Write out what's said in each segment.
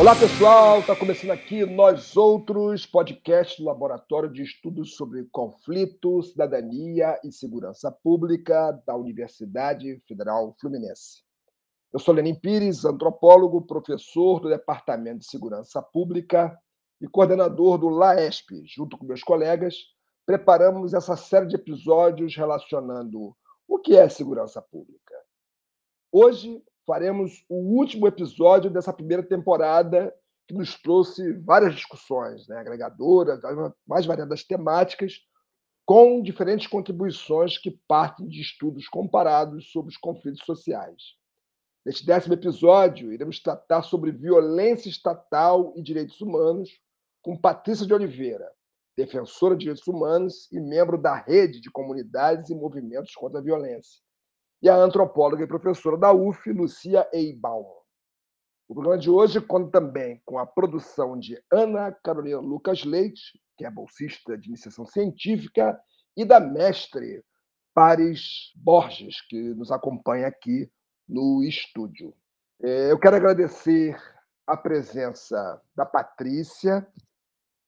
Olá pessoal, está começando aqui Nós Outros, podcast do Laboratório de Estudos sobre Conflito, Cidadania e Segurança Pública da Universidade Federal Fluminense. Eu sou Lenin Pires, antropólogo, professor do Departamento de Segurança Pública e coordenador do LAESP. Junto com meus colegas, preparamos essa série de episódios relacionando o que é segurança pública. Hoje faremos o último episódio dessa primeira temporada que nos trouxe várias discussões, né, agregadoras, mais variadas temáticas, com diferentes contribuições que partem de estudos comparados sobre os conflitos sociais. Neste décimo episódio, iremos tratar sobre violência estatal e direitos humanos com Patrícia de Oliveira, defensora de direitos humanos e membro da rede de comunidades e movimentos contra a violência e a antropóloga e professora da UF, Lucia Eibaum. O programa de hoje conta também com a produção de Ana Carolina Lucas Leite, que é bolsista de iniciação científica, e da mestre Paris Borges, que nos acompanha aqui no estúdio. É, eu quero agradecer a presença da Patrícia,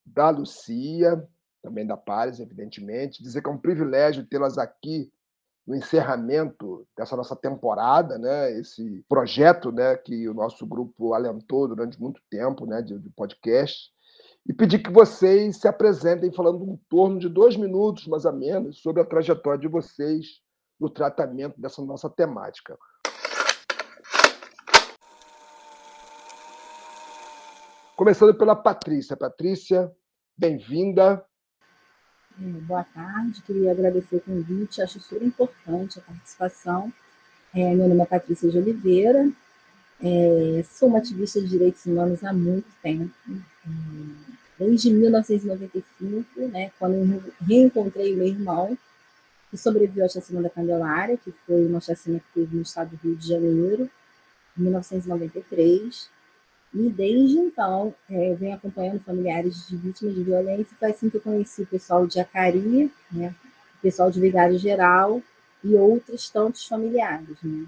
da Lucia, também da Paris, evidentemente, dizer que é um privilégio tê-las aqui no encerramento dessa nossa temporada, né, esse projeto né, que o nosso grupo alentou durante muito tempo né, de, de podcast, e pedir que vocês se apresentem falando em torno de dois minutos, mais ou menos, sobre a trajetória de vocês no tratamento dessa nossa temática. Começando pela Patrícia. Patrícia, bem-vinda. É, boa tarde, queria agradecer o convite, acho super importante a participação. É, meu nome é Patrícia de Oliveira, é, sou uma ativista de direitos humanos há muito tempo, é, desde 1995, né, quando eu reencontrei meu irmão, que sobreviveu à chacina da Candelária, que foi uma chacina que teve no estado do Rio de Janeiro, em 1993. E desde então, é, eu venho acompanhando familiares de vítimas de violência. Foi assim que eu conheci o pessoal de Acari, né, o pessoal de Vigário Geral e outros tantos familiares. Né?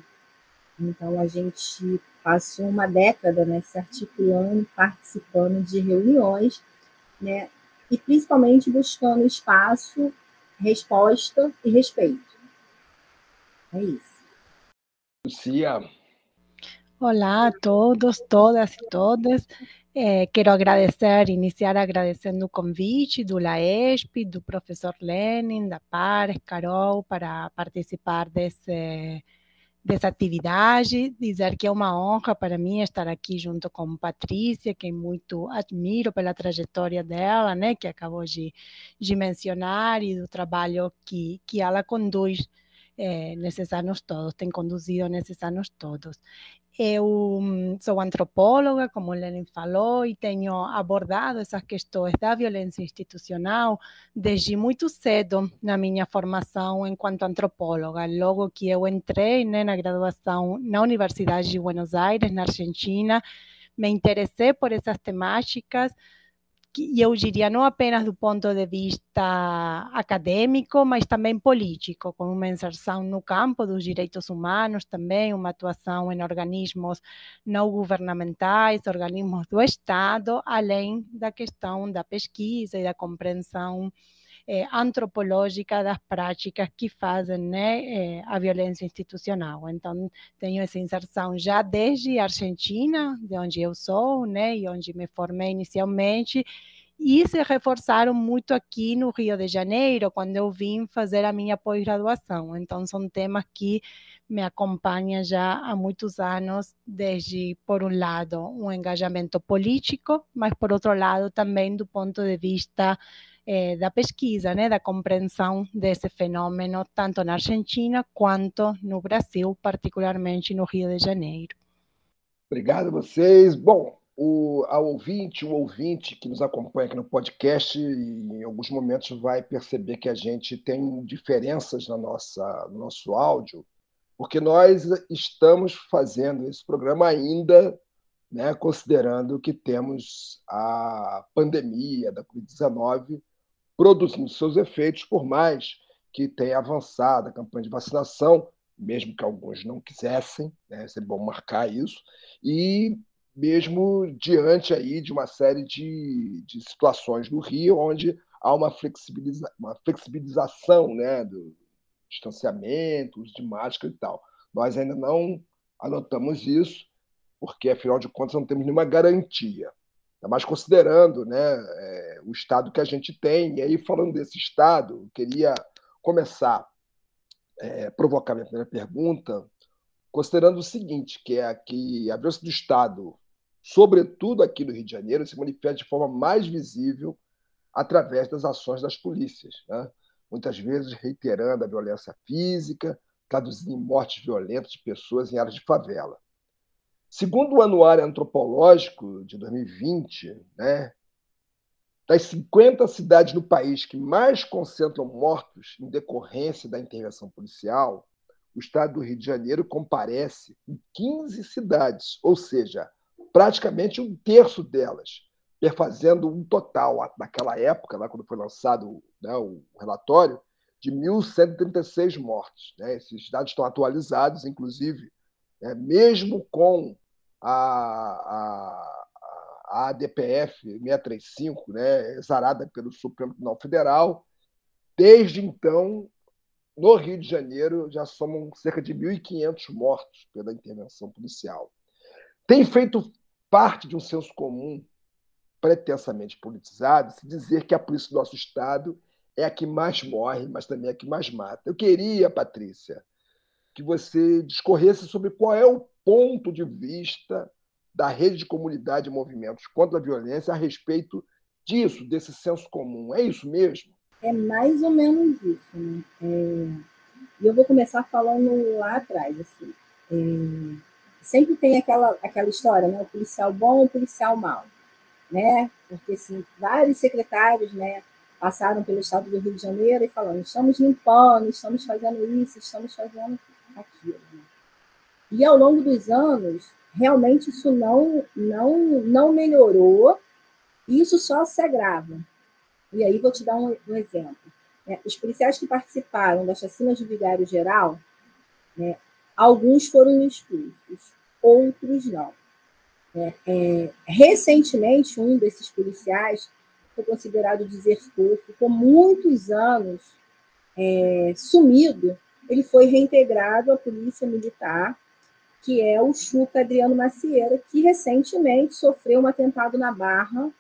Então, a gente passou uma década né, se articulando, participando de reuniões, né, e principalmente buscando espaço, resposta e respeito. É isso. Lucia, Hola a todos, todas e todos. Eh, quero agradecer, iniciar agradecendo o convite do LAESP, do professor Lenin, da Pares, Carol, para participar desse, dessa atividade. Dizer que é uma honra para mim estar aqui junto com Patrícia, que muito admiro pela trajetória dela, né, que acabou de, de mencionar, e do trabalho que, que ela conduz eh, nesses anos todos, tem conduzido nesses anos todos. Eu mm, sou antropóloga, como o Lenin falou, e tenho abordado essas questões da violência institucional desde muito cedo na minha formação enquanto antropóloga. Logo que eu entrei né, na graduação na Universidade de Buenos Aires, na Argentina, me interessei por essas temáticas e eu diria não apenas do ponto de vista acadêmico, mas também político, com uma inserção no campo dos direitos humanos também, uma atuação em organismos não governamentais, organismos do Estado, além da questão da pesquisa e da compreensão eh, antropológica das práticas que fazem né, eh, a violência institucional. Então, tenho essa inserção já desde a Argentina, de onde eu sou, né, e onde me formei inicialmente, e se reforçaram muito aqui no Rio de Janeiro, quando eu vim fazer a minha pós-graduação. Então, são temas que me acompanham já há muitos anos, desde, por um lado, um engajamento político, mas, por outro lado, também do ponto de vista eh, da pesquisa, né, da compreensão desse fenômeno, tanto na Argentina quanto no Brasil, particularmente no Rio de Janeiro. Obrigado a vocês. Bom, o, a ouvinte, o ouvinte que nos acompanha aqui no podcast, em alguns momentos vai perceber que a gente tem diferenças na nossa, no nosso áudio, porque nós estamos fazendo esse programa ainda né, considerando que temos a pandemia da Covid-19 produzindo seus efeitos, por mais que tenha avançado a campanha de vacinação, mesmo que alguns não quisessem, né, é bom marcar isso, e mesmo diante aí de uma série de, de situações no Rio onde há uma, flexibiliza, uma flexibilização né, do distanciamento, uso de máscara e tal. Nós ainda não anotamos isso, porque, afinal de contas, não temos nenhuma garantia. Mas considerando né, é, o estado que a gente tem, e aí falando desse estado, eu queria começar é, provocar minha primeira pergunta, considerando o seguinte, que é que a violência do Estado, sobretudo aqui no Rio de Janeiro, se manifesta de forma mais visível através das ações das polícias, né? muitas vezes reiterando a violência física, traduzindo em mortes violentas de pessoas em áreas de favela. Segundo o Anuário Antropológico de 2020, né, das 50 cidades no país que mais concentram mortos em decorrência da intervenção policial, o estado do Rio de Janeiro comparece em 15 cidades, ou seja, praticamente um terço delas, perfazendo um total, naquela época, lá quando foi lançado né, o relatório, de 1.136 mortos. Né? Esses dados estão atualizados, inclusive, né, mesmo com a, a a ADPF 635, né, exarada pelo Supremo Tribunal Federal. Desde então, no Rio de Janeiro, já somam cerca de 1.500 mortos pela intervenção policial. Tem feito parte de um senso comum pretensamente politizado se dizer que a polícia do nosso Estado é a que mais morre, mas também é a que mais mata. Eu queria, Patrícia, que você discorresse sobre qual é o ponto de vista da rede de comunidade e movimentos contra a violência a respeito disso, desse senso comum. É isso mesmo? É mais ou menos isso. Né? É... E eu vou começar falando lá atrás. Assim. É... Sempre tem aquela, aquela história, né? o policial bom o policial mau. Né? Porque assim, vários secretários né, passaram pelo estado do Rio de Janeiro e falando: estamos limpando, estamos fazendo isso, estamos fazendo aquilo. Né? E ao longo dos anos, realmente isso não, não, não melhorou, isso só se agrava. E aí vou te dar um, um exemplo. É, os policiais que participaram da chacina de Vigário Geral, né, alguns foram expulsos, outros não. É, é, recentemente, um desses policiais foi considerado desertor, ficou muitos anos é, sumido, ele foi reintegrado à polícia militar que é o Chuca Adriano Macieira, que recentemente sofreu um atentado na Barra.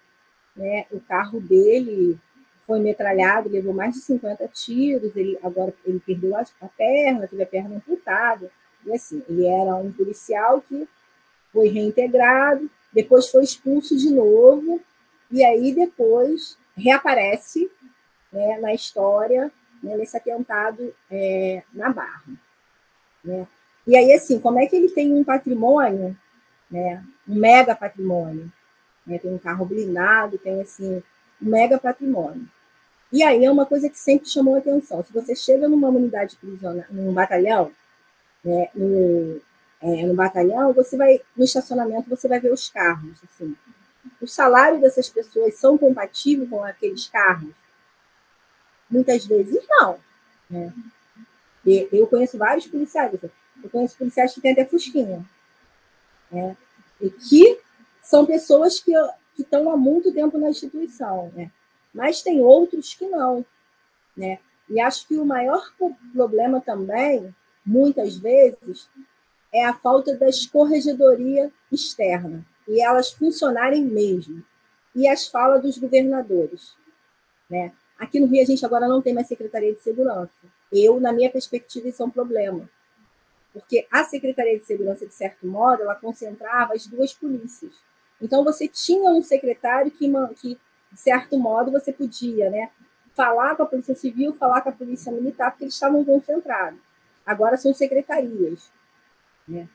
Né? O carro dele foi metralhado, levou mais de 50 tiros, ele agora ele perdeu a, perna, teve a perna amputada. E assim, ele era um policial que foi reintegrado, depois foi expulso de novo, e aí depois reaparece né, na história né, nesse atentado é, na Barra. Né? E aí, assim, como é que ele tem um patrimônio, né? um mega patrimônio? Né? Tem um carro blindado, tem, assim, um mega patrimônio. E aí é uma coisa que sempre chamou atenção. Se você chega numa unidade prisional, num batalhão, né, no, é, no batalhão, você vai, no estacionamento, você vai ver os carros. Assim. O salário dessas pessoas são compatíveis com aqueles carros? Muitas vezes não. Né? eu conheço vários policiais. Assim, eu conheço policiais que têm até fusquinha. Né? E que são pessoas que, estão há muito tempo na instituição. Né? Mas tem outros que não. Né? E acho que o maior problema também, muitas vezes, é a falta da escorregedoria externa e elas funcionarem mesmo. E as falas dos governadores. Né? Aqui no Rio, a gente agora não tem mais Secretaria de Segurança. Eu, na minha perspectiva, isso é um problema porque a Secretaria de Segurança, de certo modo, ela concentrava as duas polícias. Então, você tinha um secretário que, que de certo modo, você podia né, falar com a Polícia Civil, falar com a Polícia Militar, porque eles estavam concentrados. Agora são secretarias. Né?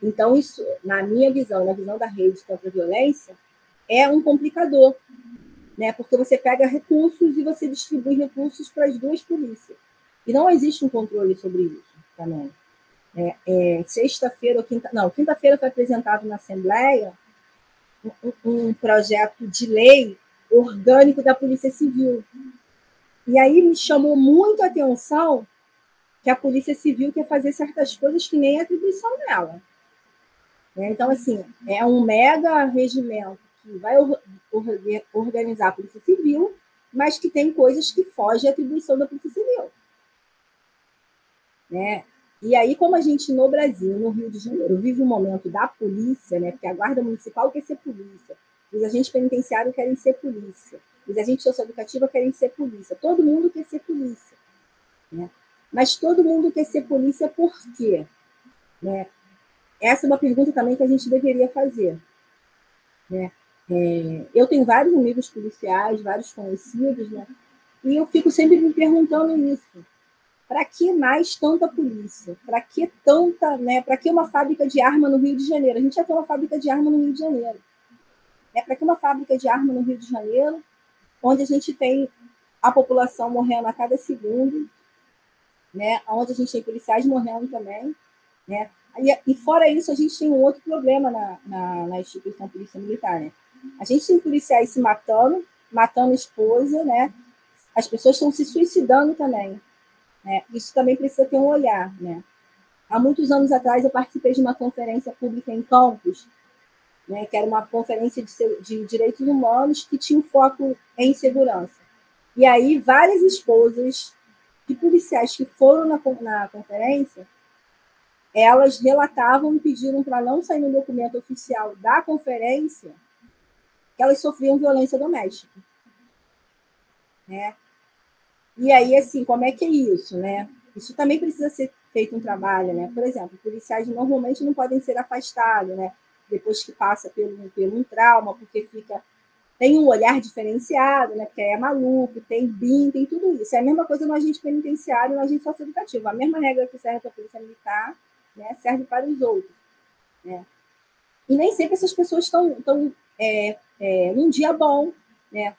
Então, isso, na minha visão, na visão da rede contra a violência, é um complicador, né? porque você pega recursos e você distribui recursos para as duas polícias. E não existe um controle sobre isso também. É, é, sexta-feira ou quinta, não, quinta-feira foi apresentado na Assembleia um, um, projeto de lei orgânico da Polícia Civil. E aí me chamou muito a atenção que a Polícia Civil quer fazer certas coisas que nem a atribuição dela. Né? Então, assim, é um mega regimento que vai organizar a Polícia Civil, mas que tem coisas que fogem à atribuição da Polícia Civil. Né? E aí, como a gente no Brasil, no Rio de Janeiro, vive o um momento da polícia, né? porque a Guarda Municipal quer ser polícia, os agentes penitenciários querem ser polícia, os agentes socioeducativos querem ser polícia, todo mundo quer ser polícia. Né? Mas todo mundo quer ser polícia por quê? Né? Essa é uma pergunta também que a gente deveria fazer. Né? É, eu tenho vários amigos policiais, vários conhecidos, né? e eu fico sempre me perguntando isso. Para que mais tanta polícia? Para que tanta, né? Para que uma fábrica de arma no Rio de Janeiro? A gente já tem uma fábrica de arma no Rio de Janeiro. É para que uma fábrica de arma no Rio de Janeiro, onde a gente tem a população morrendo a cada segundo, né? Onde a gente tem policiais morrendo também, né? E, e fora isso, a gente tem um outro problema na, na, na instituição polícia militar, né? A gente tem policiais se matando, matando esposa, né? As pessoas estão se suicidando também. Né? Isso também precisa ter um olhar. Né? Há muitos anos atrás, eu participei de uma conferência pública em Campos, né, que era uma conferência de, de direitos humanos que tinha um foco em segurança. E aí, várias esposas de policiais que foram na, na conferência, elas relatavam e pediram para não sair no documento oficial da conferência que elas sofriam violência doméstica. Né? E aí, assim, como é que é isso, né? Isso também precisa ser feito um trabalho, né? Por exemplo, policiais normalmente não podem ser afastados, né? Depois que passa pelo, pelo um trauma, porque fica tem um olhar diferenciado, né? Porque é maluco, tem BIM, tem tudo isso. É a mesma coisa no agente penitenciário e no agente socioeducativo. A mesma regra que serve para a polícia militar, né? Serve para os outros, né? E nem sempre essas pessoas estão, é, é, num dia bom, né?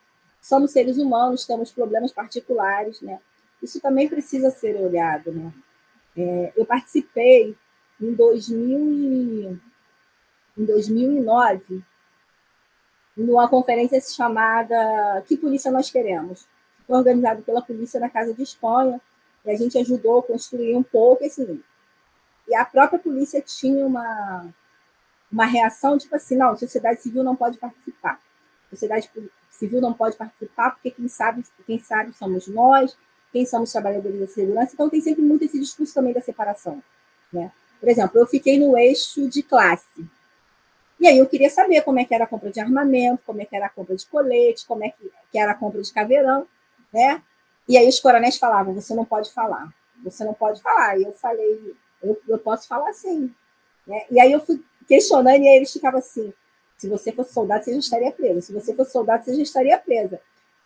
Somos seres humanos, temos problemas particulares, né? Isso também precisa ser olhado, né? É, eu participei em, 2000 e, em 2009 numa conferência chamada Que Polícia Nós Queremos? Organizado pela polícia na Casa de Espanha, e a gente ajudou a construir um pouco, assim, e a própria polícia tinha uma, uma reação, tipo assim, não, sociedade civil não pode participar. Sociedade civil não pode participar porque quem sabe, quem sabe somos nós, quem somos trabalhadores da segurança, então tem sempre muito esse discurso também da separação. Né? Por exemplo, eu fiquei no eixo de classe. E aí eu queria saber como é que era a compra de armamento, como é que era a compra de colete, como é que, era a compra de caveirão, né? E aí os coronéis falavam, você não pode falar, você não pode falar. E eu falei, eu, eu posso falar sim. Né? E aí eu fui questionando e aí eles ficavam assim, se você fosse soldado, você já estaria presa. Se você fosse soldado, você já estaria presa.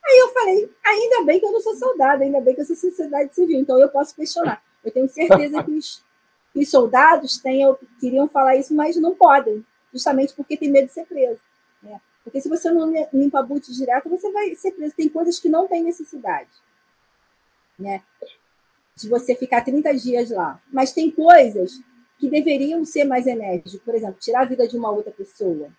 Aí eu falei, ainda bem que eu não sou soldado, ainda bem que eu sou sociedade civil, então eu posso questionar. Eu tenho certeza que os, que os soldados tenham, queriam falar isso, mas não podem, justamente porque tem medo de ser preso. Né? Porque se você não limpa a boot direto, você vai ser preso. Tem coisas que não tem necessidade. Né? De você ficar 30 dias lá. Mas tem coisas que deveriam ser mais enérgicas. Por exemplo, tirar a vida de uma outra pessoa.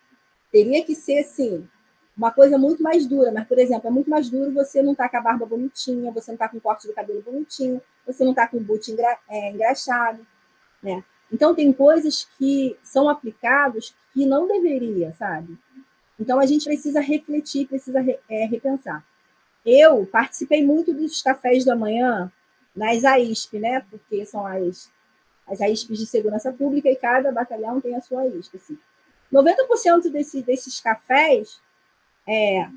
Teria que ser assim, uma coisa muito mais dura, mas, por exemplo, é muito mais duro você não estar tá com a barba bonitinha, você não estar tá com o corte do cabelo bonitinho, você não estar tá com o boot engra, é, engraxado, né? Então, tem coisas que são aplicadas que não deveria, sabe? Então, a gente precisa refletir, precisa é, repensar. Eu participei muito dos cafés da manhã nas AISP, né? Porque são as, as AISPs de segurança pública e cada batalhão tem a sua AISP, assim. 90% desse, desses cafés, é,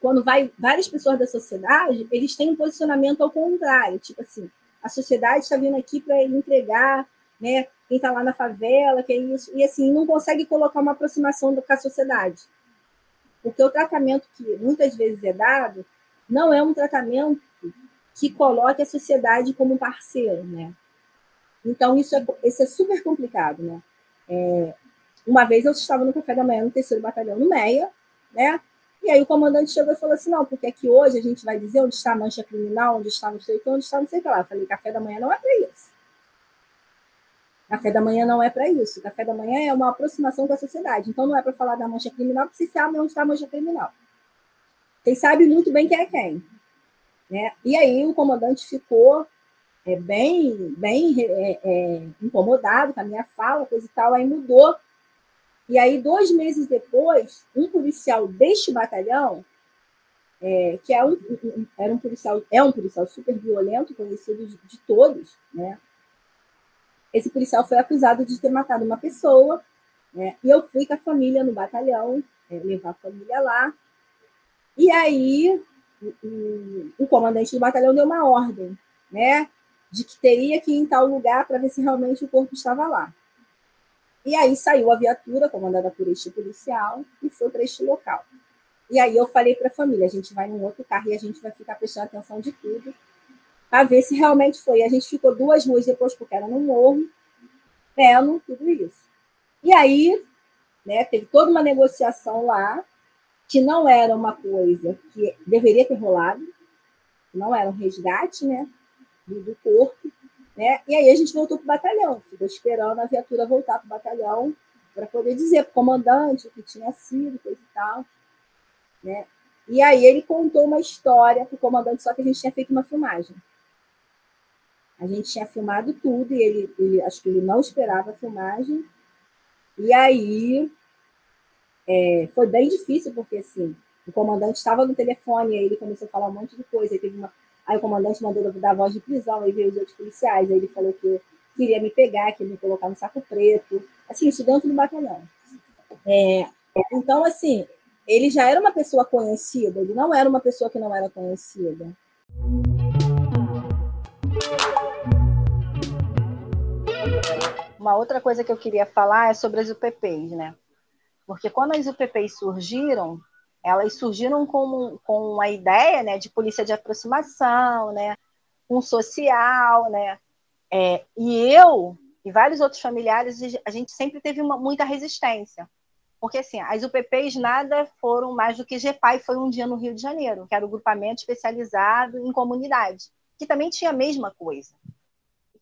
quando vai várias pessoas da sociedade, eles têm um posicionamento ao contrário, tipo assim, a sociedade está vindo aqui para entregar, né, quem está lá na favela, que é isso, e assim, não consegue colocar uma aproximação com a sociedade. Porque o tratamento que muitas vezes é dado não é um tratamento que coloque a sociedade como parceiro, né? Então, isso é, isso é super complicado, né? É, uma vez eu estava no café da manhã no terceiro batalhão no Meia, né? E aí o comandante chegou e falou assim: não, porque aqui hoje a gente vai dizer onde está a mancha criminal, onde está não sei o que, onde está não sei o que lá. Eu falei: café da manhã não é para isso. Café da manhã não é para isso. Café da manhã é uma aproximação com a sociedade. Então não é para falar da mancha criminal, porque você sabe onde está a mancha criminal. Vocês sabem muito bem quem é quem. Né? E aí o comandante ficou é, bem, bem é, é, incomodado com a minha fala, coisa e tal, aí mudou E aí, dois meses depois, um policial deste batalhão, é, que é um, era um policial, é um policial super violento, conhecido de, de todos, né? Esse policial foi acusado de ter matado uma pessoa, né? E eu fui com a família no batalhão, é, levar a família lá. E aí, o, o, comandante do batalhão deu uma ordem, né? De que teria que ir em tal lugar para ver se realmente o corpo estava lá. E aí saiu a viatura, comandada por este policial, e foi para este local. E aí eu falei para a família, a gente vai num outro carro e a gente vai ficar prestando atenção de tudo, para ver se realmente foi. A gente ficou duas ruas depois, porque era no morro, vendo tudo isso. E aí, né, teve toda uma negociação lá, que não era uma coisa que deveria ter rolado, não era um resgate, né, do, corpo, né, e aí a gente voltou para o batalhão, ficou esperando a viatura voltar para o batalhão para poder dizer para o comandante o que tinha sido, coisa e tal. Né? E aí ele contou uma história para o comandante, só que a gente tinha feito uma filmagem. A gente tinha filmado tudo e ele, ele acho que ele não esperava a filmagem. E aí é, foi bem difícil, porque assim, o comandante estava no telefone, aí ele começou a falar um monte de coisa. Aí, teve uma, aí o comandante mandou dar voz de prisão, aí veio os outros policiais, aí ele falou que queria me pegar, queria me colocar no saco preto. Assim, isso dentro do batalhão. É, então, assim, ele já era uma pessoa conhecida, ele não era uma pessoa que não era conhecida. Uma outra coisa que eu queria falar é sobre as UPPs, né? Porque quando as UPPs surgiram, elas surgiram com, com a ideia né, de polícia de aproximação, né, um social, né? É, e eu e vários outros familiares, a gente sempre teve uma, muita resistência. Porque, assim, as UPPs nada foram mais do que GPAI foi um dia no Rio de Janeiro, que era o grupamento especializado em comunidade, que também tinha a mesma coisa.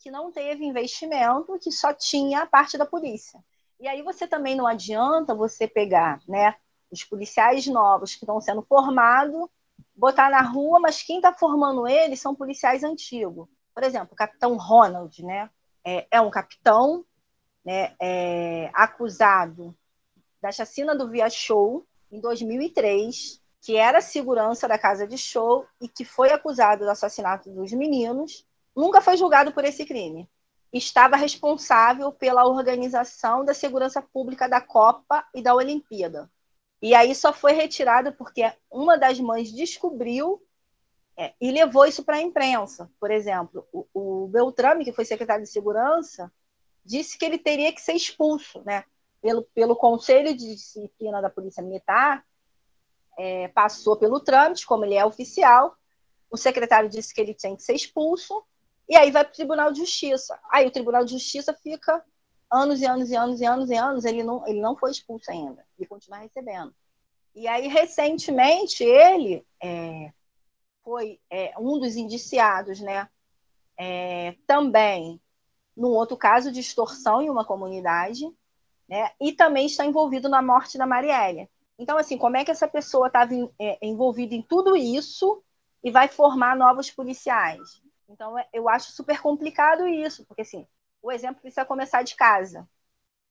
Que não teve investimento, que só tinha a parte da polícia. E aí você também não adianta você pegar né, os policiais novos que estão sendo formados, botar na rua, mas quem está formando eles são policiais antigos. Por exemplo, o capitão Ronald, né? É, é um capitão né, é, acusado da chacina do Via Show, em 2003, que era segurança da casa de show e que foi acusado do assassinato dos meninos, nunca foi julgado por esse crime. Estava responsável pela organização da segurança pública da Copa e da Olimpíada. E aí só foi retirado porque uma das mães descobriu é, e levou isso para a imprensa. Por exemplo, o, o Beltrame, que foi secretário de segurança, disse que ele teria que ser expulso, né? pelo, pelo Conselho de Disciplina da Polícia Militar, é, passou pelo trâmite, como ele é oficial, o secretário disse que ele tem que ser expulso, e aí vai para o Tribunal de Justiça. Aí o Tribunal de Justiça fica anos e anos e anos e anos e anos, ele não, ele não foi expulso ainda, ele continua recebendo. E aí, recentemente, ele é, foi é, um dos indiciados, né? É, também num outro caso de extorsão em uma comunidade, né? E também está envolvido na morte da Marielle. Então, assim, como é que essa pessoa estava é, envolvida em tudo isso e vai formar novos policiais? Então, é, eu acho super complicado isso, porque, assim, o exemplo precisa começar de casa.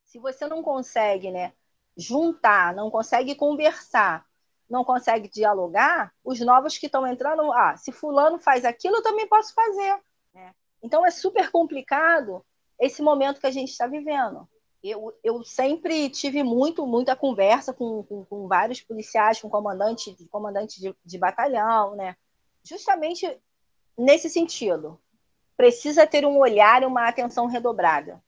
Se você não consegue, né, juntar, não consegue conversar, não consegue dialogar, os novos que estão entrando, ah, se fulano faz aquilo, eu também posso fazer. Né? Então, é super complicado esse momento que a gente está vivendo eu, eu sempre tive muito, muita conversa com, com, com vários policiais, com comandante, comandante de, de batalhão, né? Justamente nesse sentido. Precisa ter um olhar e uma atenção redobrada.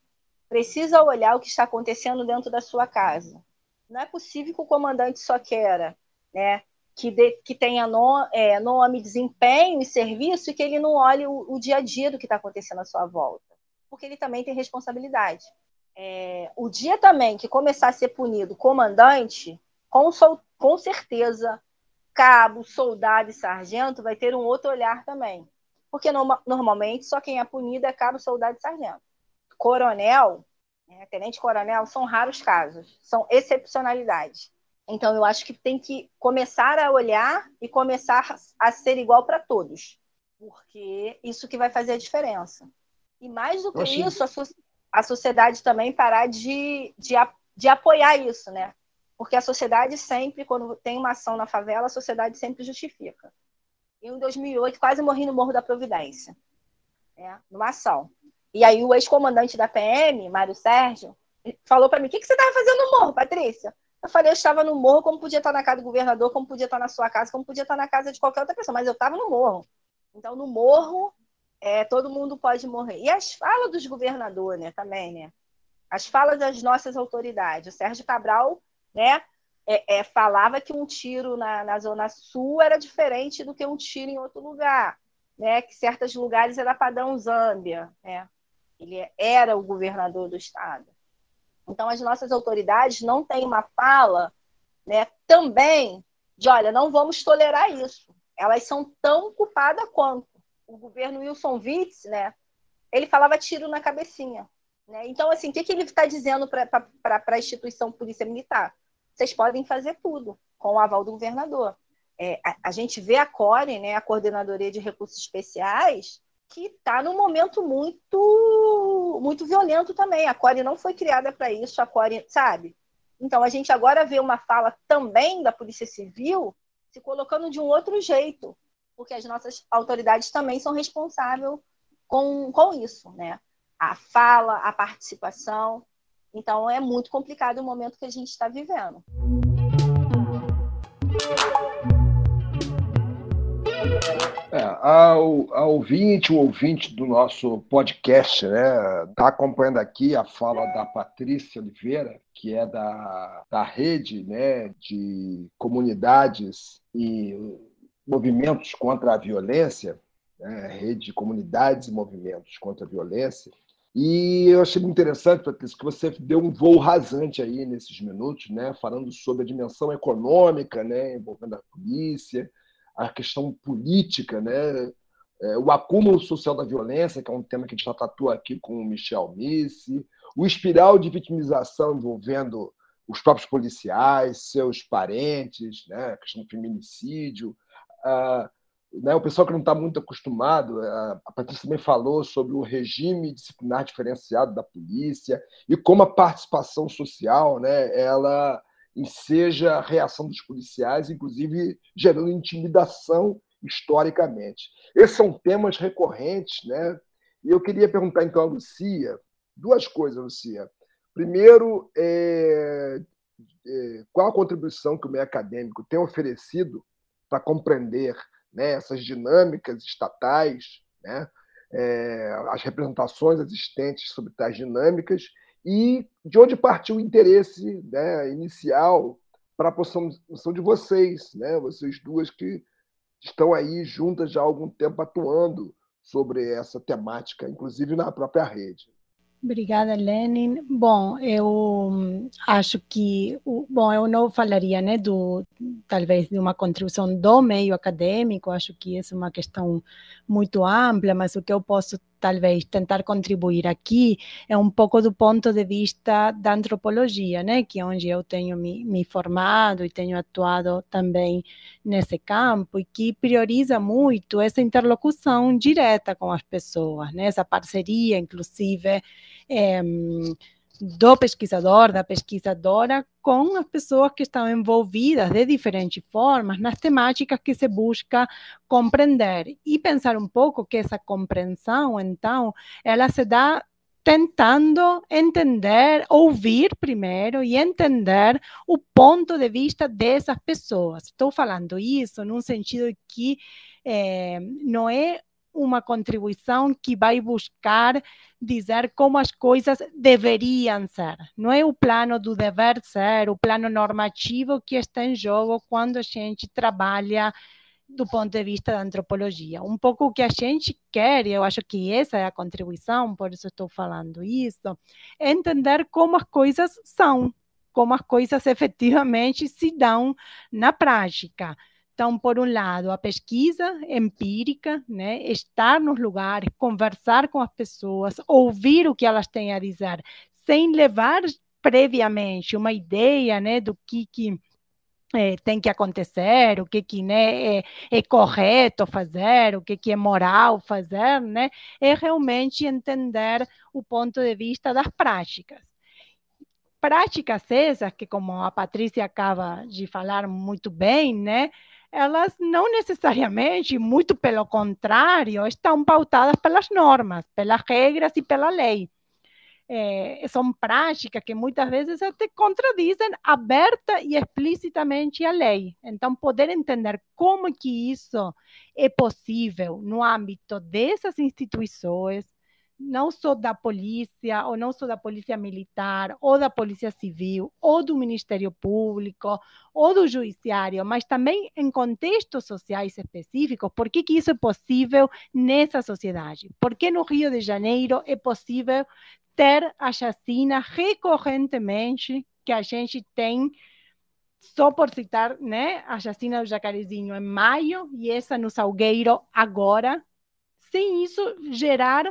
Precisa olhar o que está acontecendo dentro da sua casa. Não é possível que o comandante só queira né, que, de, que tenha no, é, nome, desempenho e serviço e que ele não olhe o, o dia a dia do que está acontecendo à sua volta. Porque ele também tem responsabilidade é, o dia também que começar a ser punido comandante, com, com certeza, cabo, soldado e sargento vai ter um outro olhar também. Porque no, normalmente só quem é punido é cabo, soldado e sargento. Coronel, né, tenente-coronel, são raros casos, são excepcionalidades. Então, eu acho que tem que começar a olhar e começar a ser igual para todos, porque isso que vai fazer a diferença. E mais do que isso, a, a sociedade também parar de, de, de apoiar isso, né? Porque a sociedade sempre, quando tem uma ação na favela, a sociedade sempre justifica. Em 2008, quase morri no Morro da Providência, né? numa ação. E aí o ex-comandante da PM, Mário Sérgio, falou para mim, o que, que você estava fazendo no morro, Patrícia? Eu falei, eu estava no morro, como podia estar na casa do governador, como podia estar na sua casa, como podia estar na casa de qualquer outra pessoa, mas eu estava no morro. Então, no morro, é, todo mundo pode morrer. E as falas dos governadores, né, também, né? As falas das nossas autoridades. O Sérgio Cabral, né, é, é, falava que um tiro na, na Zona Sul era diferente do que um tiro em outro lugar, né? Que certos lugares era padrão Zâmbia, né? Ele era o governador do estado. Então, as nossas autoridades não têm uma fala né, também de, olha, não vamos tolerar isso. Elas são tão culpadas quanto. O governo Wilson Witz, né, ele falava tiro na cabecinha. Né? Então, assim, o que, que ele está dizendo para a instituição Polícia Militar? Vocês podem fazer tudo com o aval do governador. É, a, a, gente vê a CORE, né, a Coordenadoria de Recursos Especiais, que está num momento muito muito violento também. A Core não foi criada para isso, a Core, sabe? Então a gente agora vê uma fala também da Polícia Civil se colocando de um outro jeito, porque as nossas autoridades também são responsáveis com, com isso, né? A fala, a participação. Então é muito complicado o momento que a gente está vivendo. É, ao, ao ouvinte, o ouvinte do nosso podcast, né, está acompanhando aqui a fala da Patrícia Oliveira, que é da, da rede né, de comunidades e movimentos contra a violência, né, rede de comunidades e movimentos contra a violência. E eu achei muito interessante, Patrícia, que você deu um voo rasante aí nesses minutos, né, falando sobre a dimensão econômica né, envolvendo a polícia, a questão política, né? É, o acúmulo social da violência, que é um tema que a gente já tratou aqui com o Michel Missi, o espiral de vitimização envolvendo os próprios policiais, seus parentes, né? a questão do feminicídio. Ah, né? O pessoal que não está muito acostumado, a Patrícia também falou sobre o regime disciplinar diferenciado da polícia e como a participação social né? ela seja a reação dos policiais, inclusive gerando intimidação historicamente. Esses são temas recorrentes, né? E eu queria perguntar então a Lucia duas coisas, Lucia. Primeiro, é, é, qual a contribuição que o meio acadêmico tem oferecido para compreender né, essas dinâmicas estatais, né, é, as representações existentes sobre tais dinâmicas e de onde partiu o interesse né, inicial para a posição de vocês, né? vocês duas que estão aí juntas já há algum tempo atuando sobre essa temática, inclusive na própria rede. Obrigada, Lenin. Bom, eu acho que, bom, eu não falaria, né, do talvez de uma contribuição do meio acadêmico. Acho que essa é uma questão muito ampla, mas o que eu posso talvez tentar contribuir aqui é um pouco do ponto de vista da antropologia, né, que é onde eu tenho me, me formado e tenho atuado também nesse campo e que prioriza muito essa interlocução direta com as pessoas, né, essa parceria, inclusive é, do pesquisador, da pesquisadora, com as pessoas que estão envolvidas de diferentes formas nas temáticas que se busca compreender e pensar um pouco que essa compreensão, então, ela se dá tentando entender, ouvir primeiro e entender o ponto de vista dessas pessoas. Estou falando isso num sentido que é, não é uma contribuição que vai buscar dizer como as coisas deveriam ser. Não é o plano do dever ser, o plano normativo que está em jogo quando a gente trabalha do ponto de vista da antropologia. Um pouco o que a gente quer, e eu acho que essa é a contribuição, por isso estou falando isso, é entender como as coisas são, como as coisas efetivamente se dão na prática. Então, por um lado, a pesquisa empírica, né? estar nos lugares, conversar com as pessoas, ouvir o que elas têm a dizer, sem levar previamente uma ideia né, do que, que é, tem que acontecer, o que, que né, é, é, correto fazer, o que, que é moral fazer, né, é realmente entender o ponto de vista das práticas. práticas essas, que como a Patrícia acaba de falar muito bem, né? Elas não necessariamente, muito pelo contrário, estão pautadas pelas normas, pelas regras e pela lei. É, são práticas que muitas vezes até contradizem aberta e explicitamente a lei. Então, poder entender como que isso é possível no âmbito dessas instituições, não só da polícia, ou não só da polícia militar, ou da polícia civil, ou do Ministério Público, ou do judiciário, mas também em contextos sociais específicos, por que, que isso é possível nessa sociedade? Por que no Rio de Janeiro é possível ter a chacina recorrentemente que a gente tem só por citar, né, a chacina do Jacarezinho em maio e essa no Salgueiro agora, sem isso gerar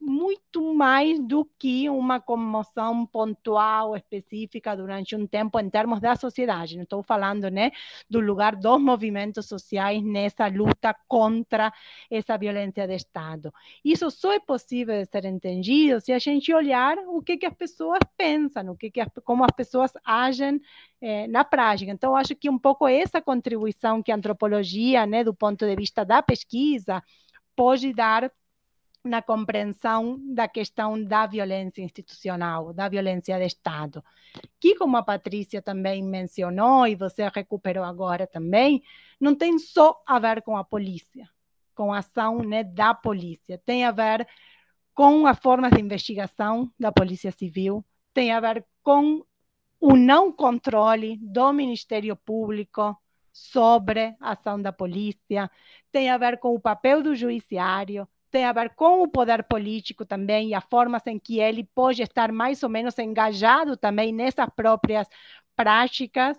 muito mais do que uma comoção pontual, específica durante um tempo em termos da sociedade. Não estou falando né, do lugar dos movimentos sociais nessa luta contra essa violência de Estado. Isso só é possível de ser entendido se a gente olhar o que, que as pessoas pensam, o que, que as, como as pessoas agem eh, na prática. Então, acho que um pouco essa contribuição que a antropologia, né, do ponto de vista da pesquisa, pode dar na compreensão da questão da violência institucional, da violência de Estado, que, como a Patrícia também mencionou e você recuperou agora também, não tem só a ver com a polícia, com a ação né, da polícia, tem a ver com as formas de investigação da Polícia Civil, tem a ver com o não controle do Ministério Público sobre a ação da polícia, tem a ver com o papel do judiciário, tem a ver com o poder político também e as formas em que ele pode estar mais ou menos engajado também nessas próprias práticas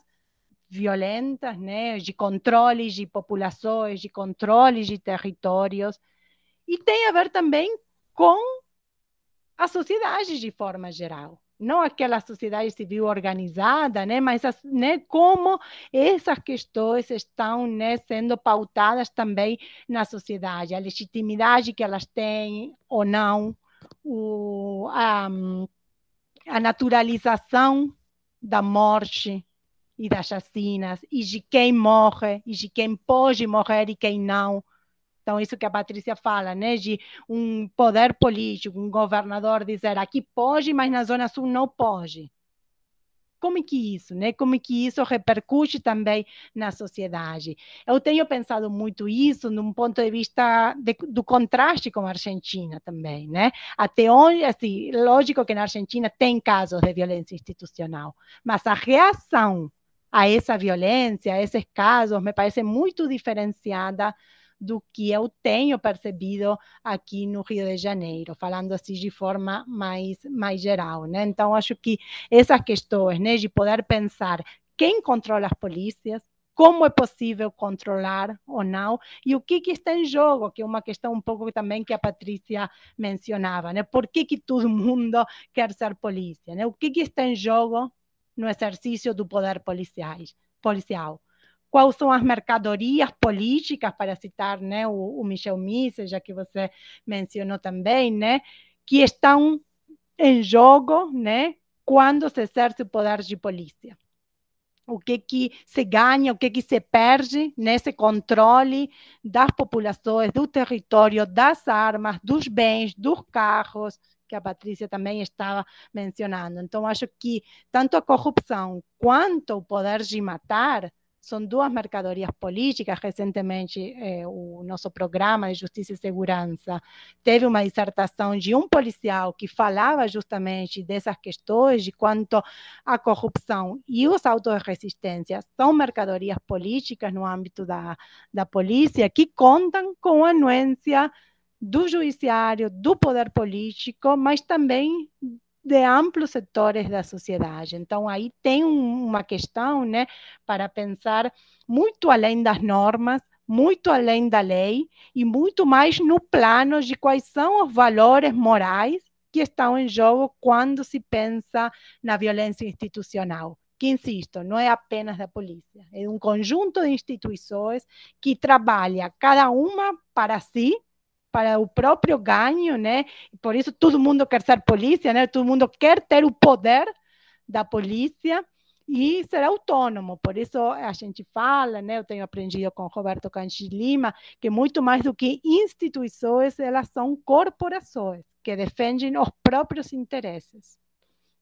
violentas, né, de controles de populações, de controles de territórios, e tem a ver também com a sociedade de forma geral não aquela sociedade civil organizada, né, mas né, como essas questões estão né, sendo pautadas também na sociedade, a legitimidade que elas têm ou não, o, a, a naturalização da morte e das chacinas, e de quem morre, e de quem pode morrer e quem não, então, isso que a Patrícia fala, né, de um poder político, um governador dizer aqui pode, mas na Zona Sul não pode. Como é que isso, né? Como é que isso repercute também na sociedade? Eu tenho pensado muito isso num ponto de vista de, do contraste com a Argentina também, né? Até onde, assim, lógico que na Argentina tem casos de violência institucional, mas a reação a essa violência, a esses casos, me parece muito diferenciada do que eu tenho percebido aqui no Rio de Janeiro, falando assim de forma mais, mais geral. Né? Então, acho que essas questões né, de poder pensar quem controla as polícias, como é possível controlar ou não, e o que, que está em jogo, que é uma questão um pouco também que a Patrícia mencionava, né? Por que, que todo mundo quer ser polícia? Né? O que, que está em jogo no exercício do poder policial? policial quais são as mercadorias políticas, para citar né, o, o Michel Mises, já que você mencionou também, né, que estão em jogo né, quando se exerce o poder de polícia. O que, que se ganha, o que, que se perde nesse controle das populações, do território, das armas, dos bens, dos carros, que a Patrícia também estava mencionando. Então, acho que tanto a corrupção quanto o poder de matar são duas mercadorias políticas. Recentemente, eh, o nosso programa de Justiça e Segurança teve uma dissertação de um policial que falava justamente dessas questões, de quanto a corrupção e os autos de resistência são mercadorias políticas no âmbito da, da polícia, que contam com a anuência do judiciário, do poder político, mas também de amplos setores da sociedade. Então, aí tem uma questão né, para pensar muito além das normas, muito além da lei e muito mais no plano de quais são os valores morais que estão em jogo quando se pensa na violência institucional. Que, insisto, não é apenas da polícia, é um conjunto de instituições que trabalha cada uma para si, para o próprio ganho, né? Por isso todo mundo quer ser polícia, né? Todo mundo quer ter o poder da polícia e ser autônomo. Por isso a gente fala, né? Eu tenho aprendido com Roberto Canchi Lima que muito mais do que instituições, elas são corporações que defendem os próprios interesses.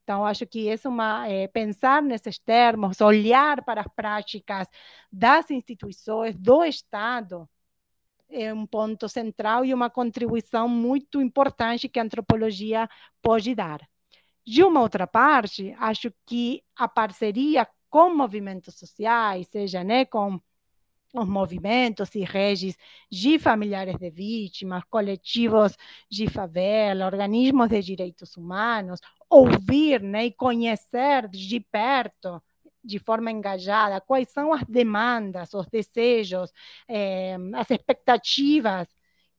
Então, acho que é uma é, pensar nesses termos, olhar para as práticas das instituições do Estado é um ponto central e uma contribuição muito importante que a antropologia pode dar. De uma outra parte, acho que a parceria com movimentos sociais, seja né, com os movimentos e redes de familiares de vítimas, coletivos de favela, organismos de direitos humanos, ouvir né, e conhecer de perto, de forma engajada, quais são as demandas, os desejos, eh, as expectativas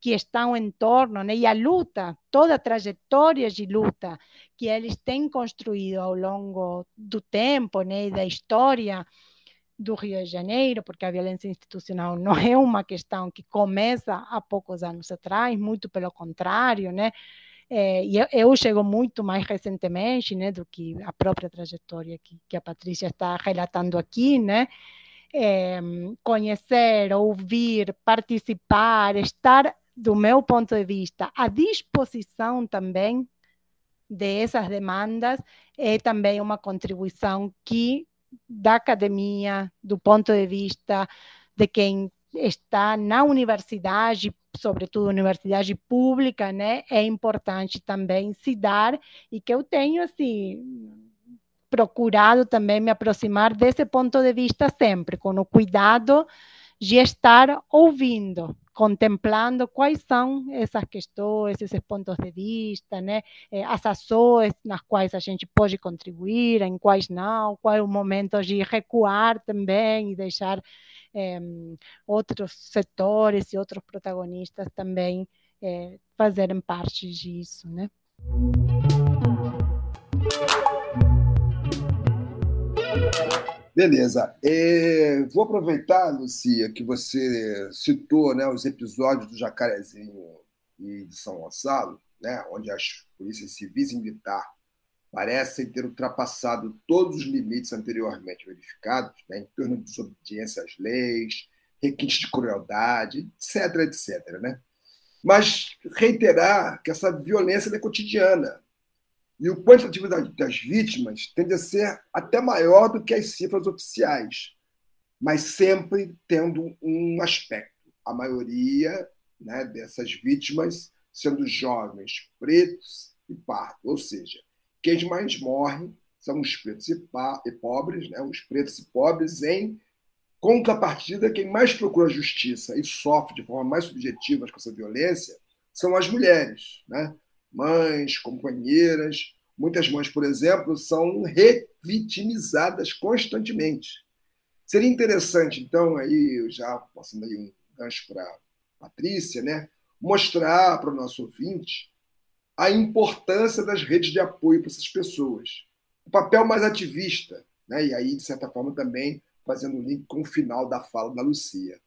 que estão em torno, né, e a luta, toda a trajetória de luta que eles têm construído ao longo do tempo né, e da história, do Rio de Janeiro, porque a violência institucional não é uma questão que começa há poucos anos atrás, muito pelo contrário, né? É, e eu, eu, chego muito mais recentemente, né, do que a própria trajetória que, que a Patrícia está relatando aqui, né? É, conhecer, ouvir, participar, estar, do meu ponto de vista, à disposição também dessas demandas, é também uma contribuição que da academia, do ponto de vista de quem está na universidade, sobretudo universidade pública, né, é importante também se dar e que eu tenho assim procurado também me aproximar desse ponto de vista sempre, com o cuidado de estar ouvindo, contemplando quais são essas questões, esses pontos de vista, né? Eh, as ações nas quais a gente pode contribuir, em quais não, qual é o momento de recuar também e deixar é, outros setores e outros protagonistas também é, fazerem parte disso, né? Beleza. É, vou aproveitar, Lucia, que você citou né, os episódios do Jacarezinho e de São Gonçalo, né, onde as polícias civis e militar parecem ter ultrapassado todos os limites anteriormente verificados, né, em torno de desobediência às leis, requintes de crueldade, etc, etc. Né? Mas reiterar que essa violência é cotidiana, e o quantitativo das vítimas tende a ser até maior do que as cifras oficiais, mas sempre tendo um aspecto. A maioria né, dessas vítimas sendo jovens, pretos e pardos, ou seja, quem mais morrem são os pretos e, e pobres, né, os pretos e pobres, em contrapartida, quem mais procura justiça e sofre de forma mais subjetiva com essa violência são as mulheres. Né? mães, companheiras. Muitas mães, por exemplo, são revitimizadas constantemente. Seria interessante, então, aí, já passando aí um gancho para Patrícia, né, mostrar para o nosso ouvinte a importância das redes de apoio para essas pessoas. O papel mais ativista, né, e aí, de certa forma, também fazendo um link com o final da fala da Lucia.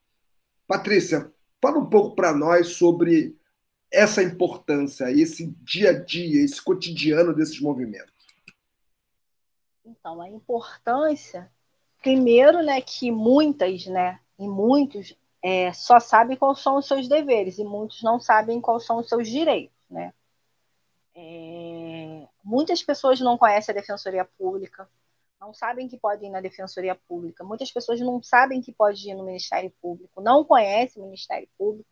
Patrícia, fala um pouco para nós sobre essa importância, esse dia a dia, esse cotidiano desses movimentos? Então, a importância, primeiro, né, que muitas, né, e muitos é, só sabem quais são os seus deveres e muitos não sabem quais são os seus direitos, né? É, muitas pessoas não conhecem a defensoria pública, não sabem que podem ir na defensoria pública. Muitas pessoas não sabem que pode ir no Ministério Público, não conhecem o Ministério Público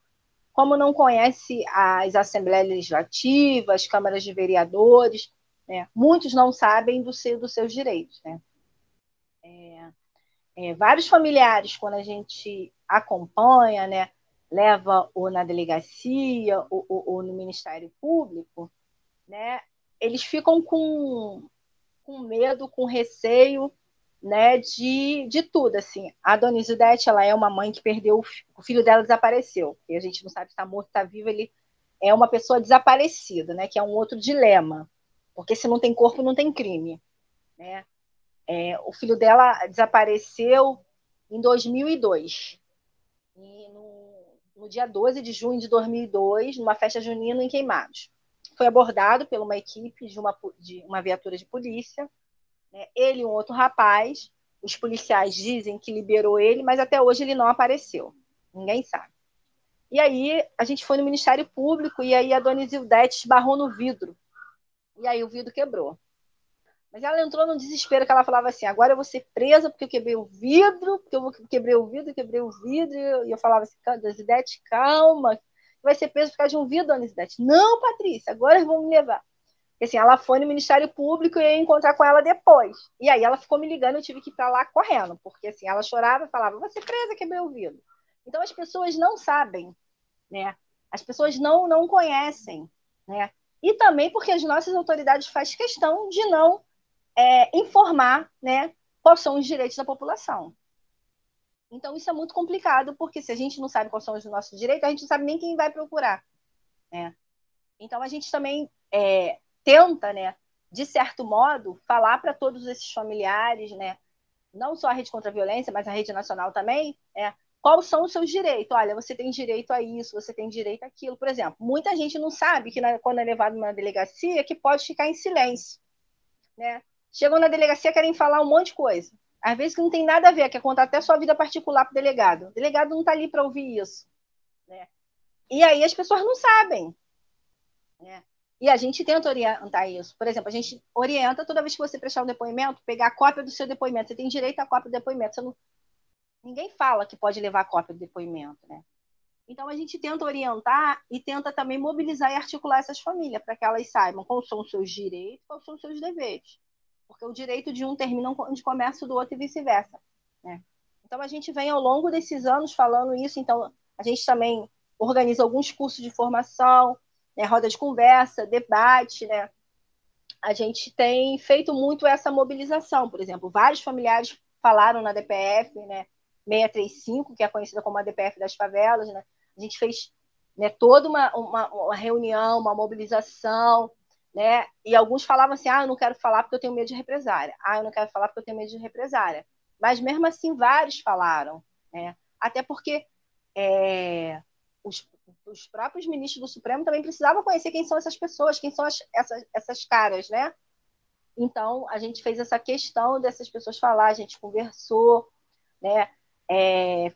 como não conhece as assembleias legislativas, as câmaras de vereadores, né? muitos não sabem do seu, dos seus direitos. Né? É, é, vários familiares, quando a gente acompanha, né, leva ou na delegacia ou, ou, ou no Ministério Público, né, eles ficam com, com medo, com receio né, de, de tudo, assim. A Dona Isudete, ela é uma mãe que perdeu, o, filho dela desapareceu, e a gente não sabe se está morto, está vivo, ele é uma pessoa desaparecida, né, que é um outro dilema, porque se não tem corpo, não tem crime, né. É, o filho dela desapareceu em 2002, e no, no dia 12 de junho de 2002, numa festa junina em Queimados. Foi abordado por uma equipe de uma, de uma viatura de polícia, né? ele e um outro rapaz. Os policiais dizem que liberou ele, mas até hoje ele não apareceu. Ninguém sabe. E aí a gente foi no Ministério Público e aí a dona Isildete esbarrou no vidro. E aí o vidro quebrou. Mas ela entrou num desespero que ela falava assim: agora eu vou ser presa porque eu quebrei o vidro, porque eu quebrei o vidro, quebrei o vidro. E eu falava assim: Isildete, calma, vai ser preso por causa de um vidro, dona Isildete. Não, Patrícia, agora eles vão me levar. Porque, assim, ela foi no Ministério Público e eu ia encontrar com ela depois. E aí ela ficou me ligando, eu tive que ir para lá correndo, porque assim, ela chorava e falava: "Você presa, quebrei o vidro". Então as pessoas não sabem, né? As pessoas não não conhecem, né? E também porque as nossas autoridades fazem questão de não é, informar, né, quais são os direitos da população. Então isso é muito complicado, porque se a gente não sabe quais são os nossos direitos, a gente não sabe nem quem vai procurar, né? Então a gente também é, tenta, né, de certo modo, falar para todos esses familiares, né, não só a Rede contra a Violência, mas a Rede Nacional também, é, quais são os seus direitos. Olha, você tem direito a isso, você tem direito àquilo. Por exemplo, muita gente não sabe que na, quando é levado numa delegacia, que pode ficar em silêncio. Né? Chegam na delegacia, querem falar um monte de coisa. Às vezes que não tem nada a ver, quer contar até sua vida particular para o delegado. O delegado não está ali para ouvir isso. Né? E aí as pessoas não sabem. Né? E a gente tenta orientar isso. Por exemplo, a gente orienta toda vez que você prestar um depoimento, pegar a cópia do seu depoimento. Você tem direito à cópia do depoimento. Não... Ninguém fala que pode levar a cópia do depoimento, né? Então a gente tenta orientar e tenta também mobilizar e articular essas famílias para que elas saibam quais são os seus direitos, quais são os seus deveres. Porque o direito de um termina onde começa o do outro e vice-versa, né? Então a gente vem ao longo desses anos falando isso, então a gente também organiza alguns cursos de formação, né, roda de conversa, debate, né? A gente tem feito muito essa mobilização, por exemplo, vários familiares falaram na DPF, né, 635, que é conhecida como a DPF das favelas, né? A gente fez né, toda uma, uma, uma reunião, uma mobilização, né? E alguns falavam assim: ah, eu não quero falar porque eu tenho medo de represária. Ah, eu não quero falar porque eu tenho medo de represária. Mas mesmo assim, vários falaram, né? Até porque é, os, os próprios ministros do Supremo também precisavam conhecer quem são essas pessoas, quem são as, essas, essas caras, né? Então, a gente fez essa questão dessas pessoas falar, a gente conversou, né? É,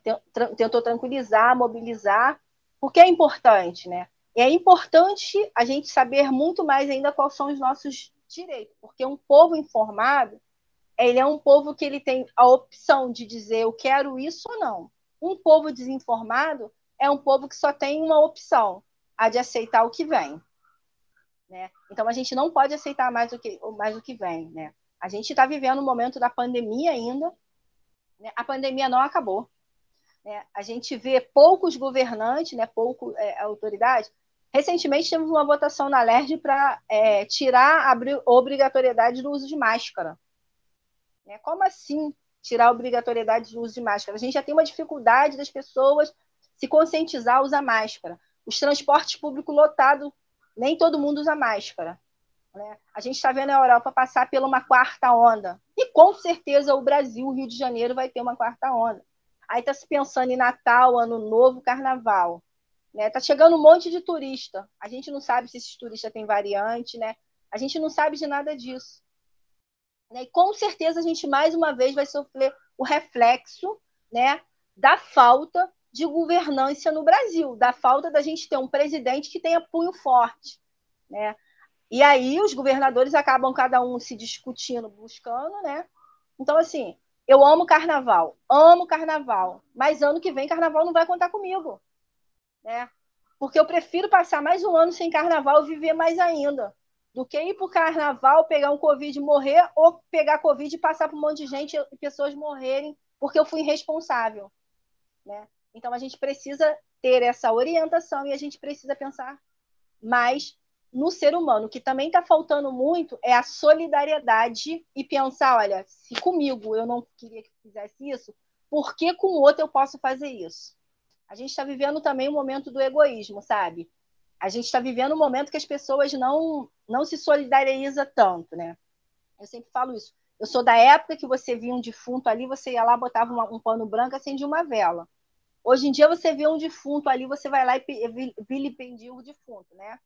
tentou tranquilizar, mobilizar, porque é importante, né? É importante a gente saber muito mais ainda quais são os nossos direitos, porque um povo informado, ele é um povo que ele tem a opção de dizer eu quero isso ou não. Um povo desinformado, é um povo que só tem uma opção, a de aceitar o que vem. Né? Então a gente não pode aceitar mais o que, mais o que vem. Né? A gente está vivendo um momento da pandemia ainda. Né? A pandemia não acabou. Né? A gente vê poucos governantes, né? pouco é, autoridade. Recentemente tivemos uma votação na LERJ para é, tirar a obrigatoriedade do uso de máscara. Né? Como assim tirar a obrigatoriedade do uso de máscara? A gente já tem uma dificuldade das pessoas se conscientizar, usar máscara. Os transportes públicos lotados, nem todo mundo usa máscara. Né? A gente está vendo a Europa passar pela uma quarta onda. E com certeza o Brasil, o Rio de Janeiro, vai ter uma quarta onda. Aí está se pensando em Natal, Ano Novo, Carnaval. Né? Tá chegando um monte de turista. A gente não sabe se esses turistas têm variante, né? A gente não sabe de nada disso. Né? E com certeza a gente mais uma vez vai sofrer o reflexo, né, da falta de governança no Brasil, da falta da gente ter um presidente que tenha punho forte, né? E aí os governadores acabam cada um se discutindo, buscando, né? Então assim, eu amo carnaval, amo carnaval, mas ano que vem carnaval não vai contar comigo, né? Porque eu prefiro passar mais um ano sem carnaval e viver mais ainda, do que ir para o carnaval, pegar um Covid e morrer, ou pegar Covid e passar para um monte de gente e pessoas morrerem porque eu fui irresponsável. Né? Então, a gente precisa ter essa orientação e a gente precisa pensar mais no ser humano. O que também está faltando muito é a solidariedade e pensar: olha, se comigo eu não queria que fizesse isso, por que com o outro eu posso fazer isso? A gente está vivendo também um momento do egoísmo, sabe? A gente está vivendo um momento que as pessoas não, não se solidarizam tanto, né? Eu sempre falo isso. Eu sou da época que você via um defunto ali, você ia lá, botava uma, um pano branco, acendia uma vela. Hoje em dia você vê um defunto ali, você vai lá e vilipendia o defunto, né?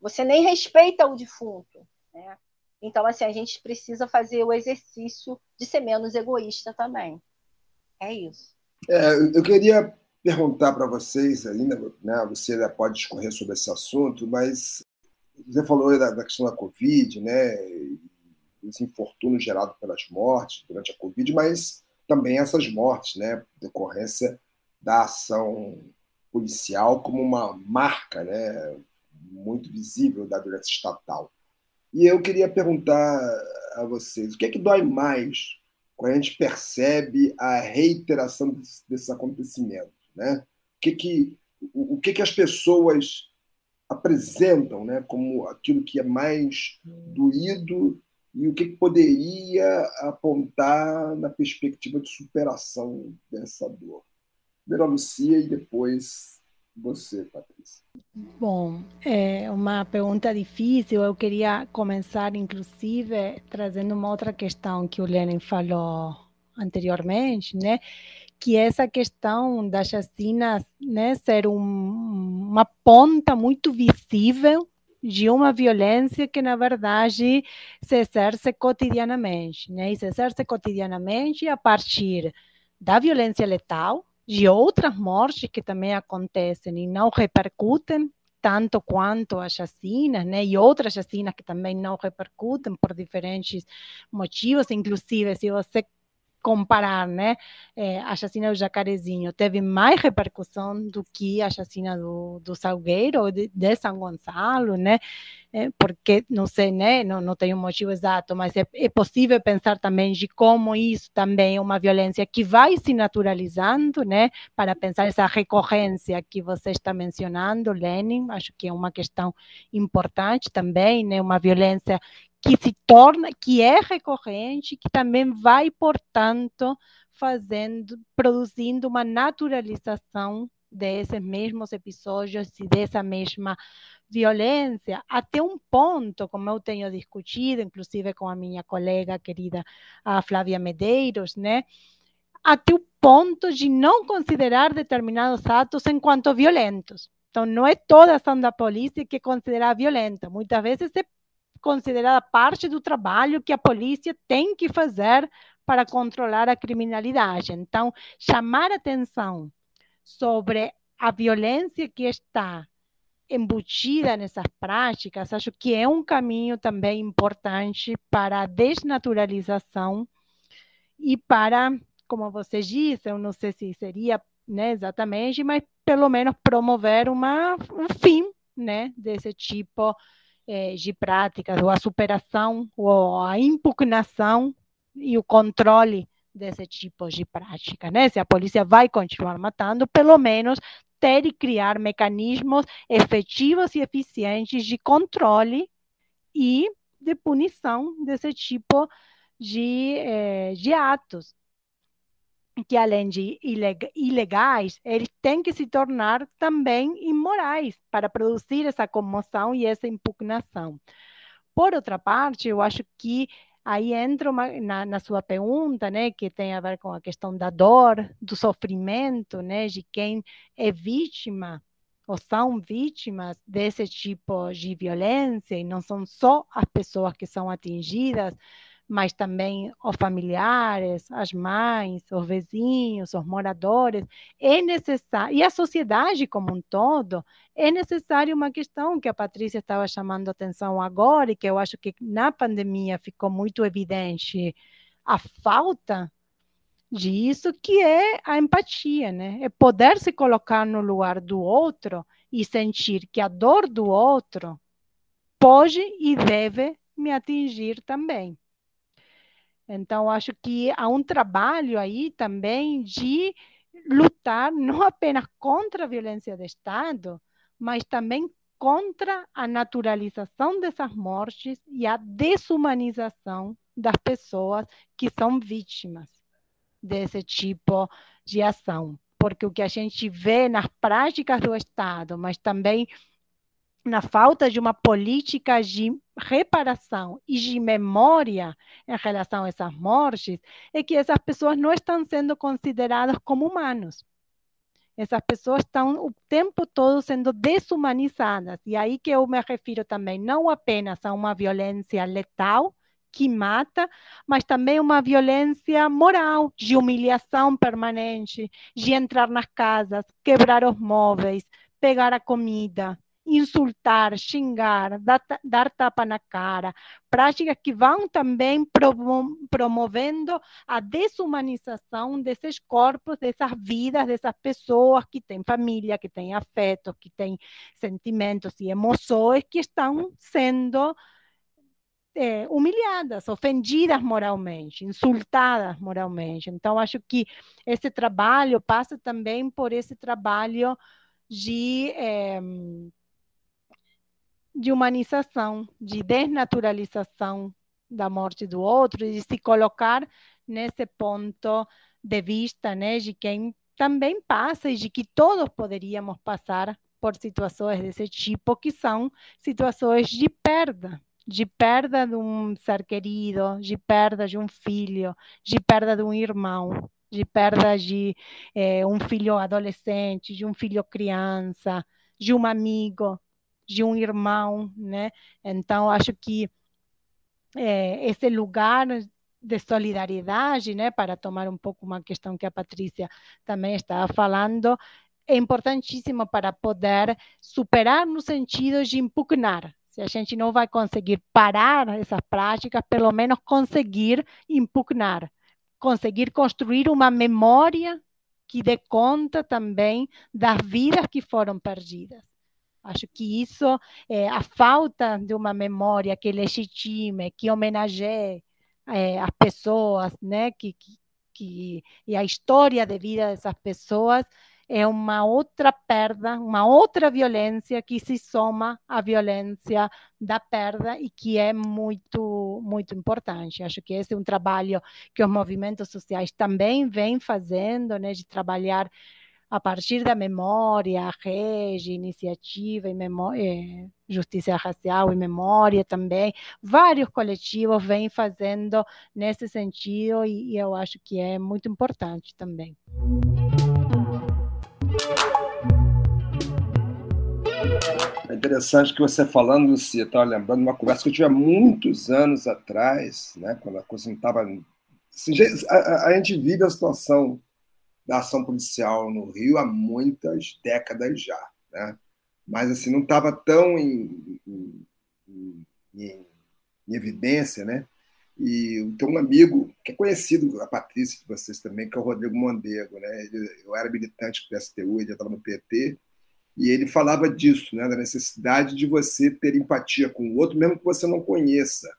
Você nem respeita o defunto, né? Então, assim, a gente precisa fazer o exercício de ser menos egoísta também. É isso. É, eu queria perguntar para vocês ainda, né, você ainda pode discorrer sobre esse assunto, mas você falou da, da questão da Covid, né, os infortúnios gerados pelas mortes durante a Covid, mas também essas mortes, né, decorrência da ação policial como uma marca, né, muito visível da violência estatal. E eu queria perguntar a vocês, o que é que dói mais quando a gente percebe a reiteração desses acontecimentos? Né? O, que, que, o, o que, que as pessoas apresentam né, como aquilo que é mais doído e o que, que poderia apontar na perspectiva de superação dessa dor? Primeiro Lucia e depois você, Patrícia? Bom, é uma pergunta difícil. Eu queria começar, inclusive, trazendo uma outra questão que o Lenin falou anteriormente, né? Que essa questão das chacinas né, ser um, uma ponta muito visível de uma violência que, na verdade, se exerce cotidianamente, né? E se exerce cotidianamente a partir da violência letal, de outras mortes que também acontecem e não repercutem tanto quanto as chacinas, né? E outras chacinas que também não repercutem por diferentes motivos, inclusive se você comparar, né, é, a chacina do Jacarezinho teve mais repercussão do que a chacina do, do Salgueiro de, de São Gonçalo, né, é, porque, não sei, né, não, não tenho um motivo exato, mas é, é possível pensar também de como isso também é uma violência que vai se naturalizando, né, para pensar essa recorrência que você está mencionando, Lenin, acho que é uma questão importante também, né, uma violência que se torna, que é recorrente, que também vai, portanto, fazendo, produzindo uma naturalização desses mesmos episódios e dessa mesma violência, até um ponto, como eu tenho discutido, inclusive com a minha colega querida a Flávia Medeiros, né? Até o ponto de não considerar determinados atos enquanto violentos. Então, não é toda ação da polícia que é considerada violenta. Muitas vezes é considerada parte do trabalho que a polícia tem que fazer para controlar a criminalidade. Então, chamar atenção sobre a violência que está embutida nessas práticas, acho que é um caminho também importante para a desnaturalização e para, como você disse, eu não sei se seria né, exatamente, mas pelo menos promover uma, um fim né, desse tipo eh, de práticas, ou a superação, ou a impugnação e o controle desse tipo de prática. Né? Se a polícia vai continuar matando, pelo menos ter e criar mecanismos efetivos e eficientes de controle e de punição desse tipo de, eh, de atos que além de ilegais, eles têm que se tornar também imorais para produzir essa comoção e essa impugnação. Por outra parte, eu acho que aí entra uma, na, na, sua pergunta, né, que tem a ver com a questão da dor, do sofrimento, né, de quem é vítima ou são vítimas desse tipo de violência, e não são só as pessoas que são atingidas, mas também os familiares, as mães, os vizinhos, os moradores, é necessário, e a sociedade como um todo, é necessário uma questão que a Patrícia estava chamando atenção agora e que eu acho que na pandemia ficou muito evidente a falta disso, que é a empatia, né? É poder se colocar no lugar do outro e sentir que a dor do outro pode e deve me atingir também. Então, acho que há um trabalho aí também de lutar não apenas contra a violência de Estado, mas também contra a naturalização dessas mortes e a desumanização das pessoas que são vítimas desse tipo de ação. Porque o que a gente vê nas práticas do Estado, mas também na falta de uma política de reparação e de memória em relação a essas mortes, é que essas pessoas não estão sendo consideradas como humanos. Essas pessoas estão o tempo todo sendo desumanizadas. E aí que eu me refiro também, não apenas a uma violência letal, que mata, mas também uma violência moral, de humilhação permanente, de entrar nas casas, quebrar os móveis, pegar a comida, insultar, xingar, dar, dar tapa na cara, práticas que vão também promovendo a desumanização desses corpos, dessas vidas, dessas pessoas que têm família, que têm afetos, que têm sentimentos e emoções que estão sendo é, humilhadas, ofendidas moralmente, insultadas moralmente. Então, acho que esse trabalho passa também por esse trabalho de, é, de humanização, de desnaturalização da morte do outro, de se colocar nesse ponto de vista né, de quem também passa e de que todos poderíamos passar por situações desse tipo, que são situações de perda, de perda de um ser querido, de perda de um filho, de perda de um irmão, de perda de eh, um filho adolescente, de um filho criança, de um amigo, de um irmão, né? Então, acho que eh, esse lugar de solidariedade, né, para tomar um pouco uma questão que a Patrícia também estava falando, é importantíssimo para poder superar no sentido de impugnar, se a gente não vai conseguir parar essas práticas, pelo menos conseguir impugnar, conseguir construir uma memória que dê conta também das vidas que foram perdidas. Acho que isso, é, a falta de uma memória que legitime, que homenageie é, as pessoas, né, que, que, e a história de vida dessas pessoas, é uma outra perda, uma outra violência que se soma à violência da perda e que é muito, muito importante. Acho que esse é um trabalho que os movimentos sociais também vêm fazendo, né, de trabalhar a partir da memória, a rede, iniciativa e memória, eh, justiça racial e memória também, vários coletivos vêm fazendo nesse sentido e, e eu acho que é muito importante também. É interessante que você falando, Lucia, estava lembrando uma conversa que eu tive há muitos anos atrás, né, quando a coisa não estava. Assim, a, a, gente vive a situação da ação policial no Rio há muitas décadas já, né? mas assim não estava tão em, em, em, em, evidência, né? E tem um amigo que é conhecido, a Patrícia de vocês também, que é o Rodrigo Mondego, né? eu era militante do PSTU, ele estava no PT, e ele falava disso, né, da necessidade de você ter empatia com o outro, mesmo que você não conheça,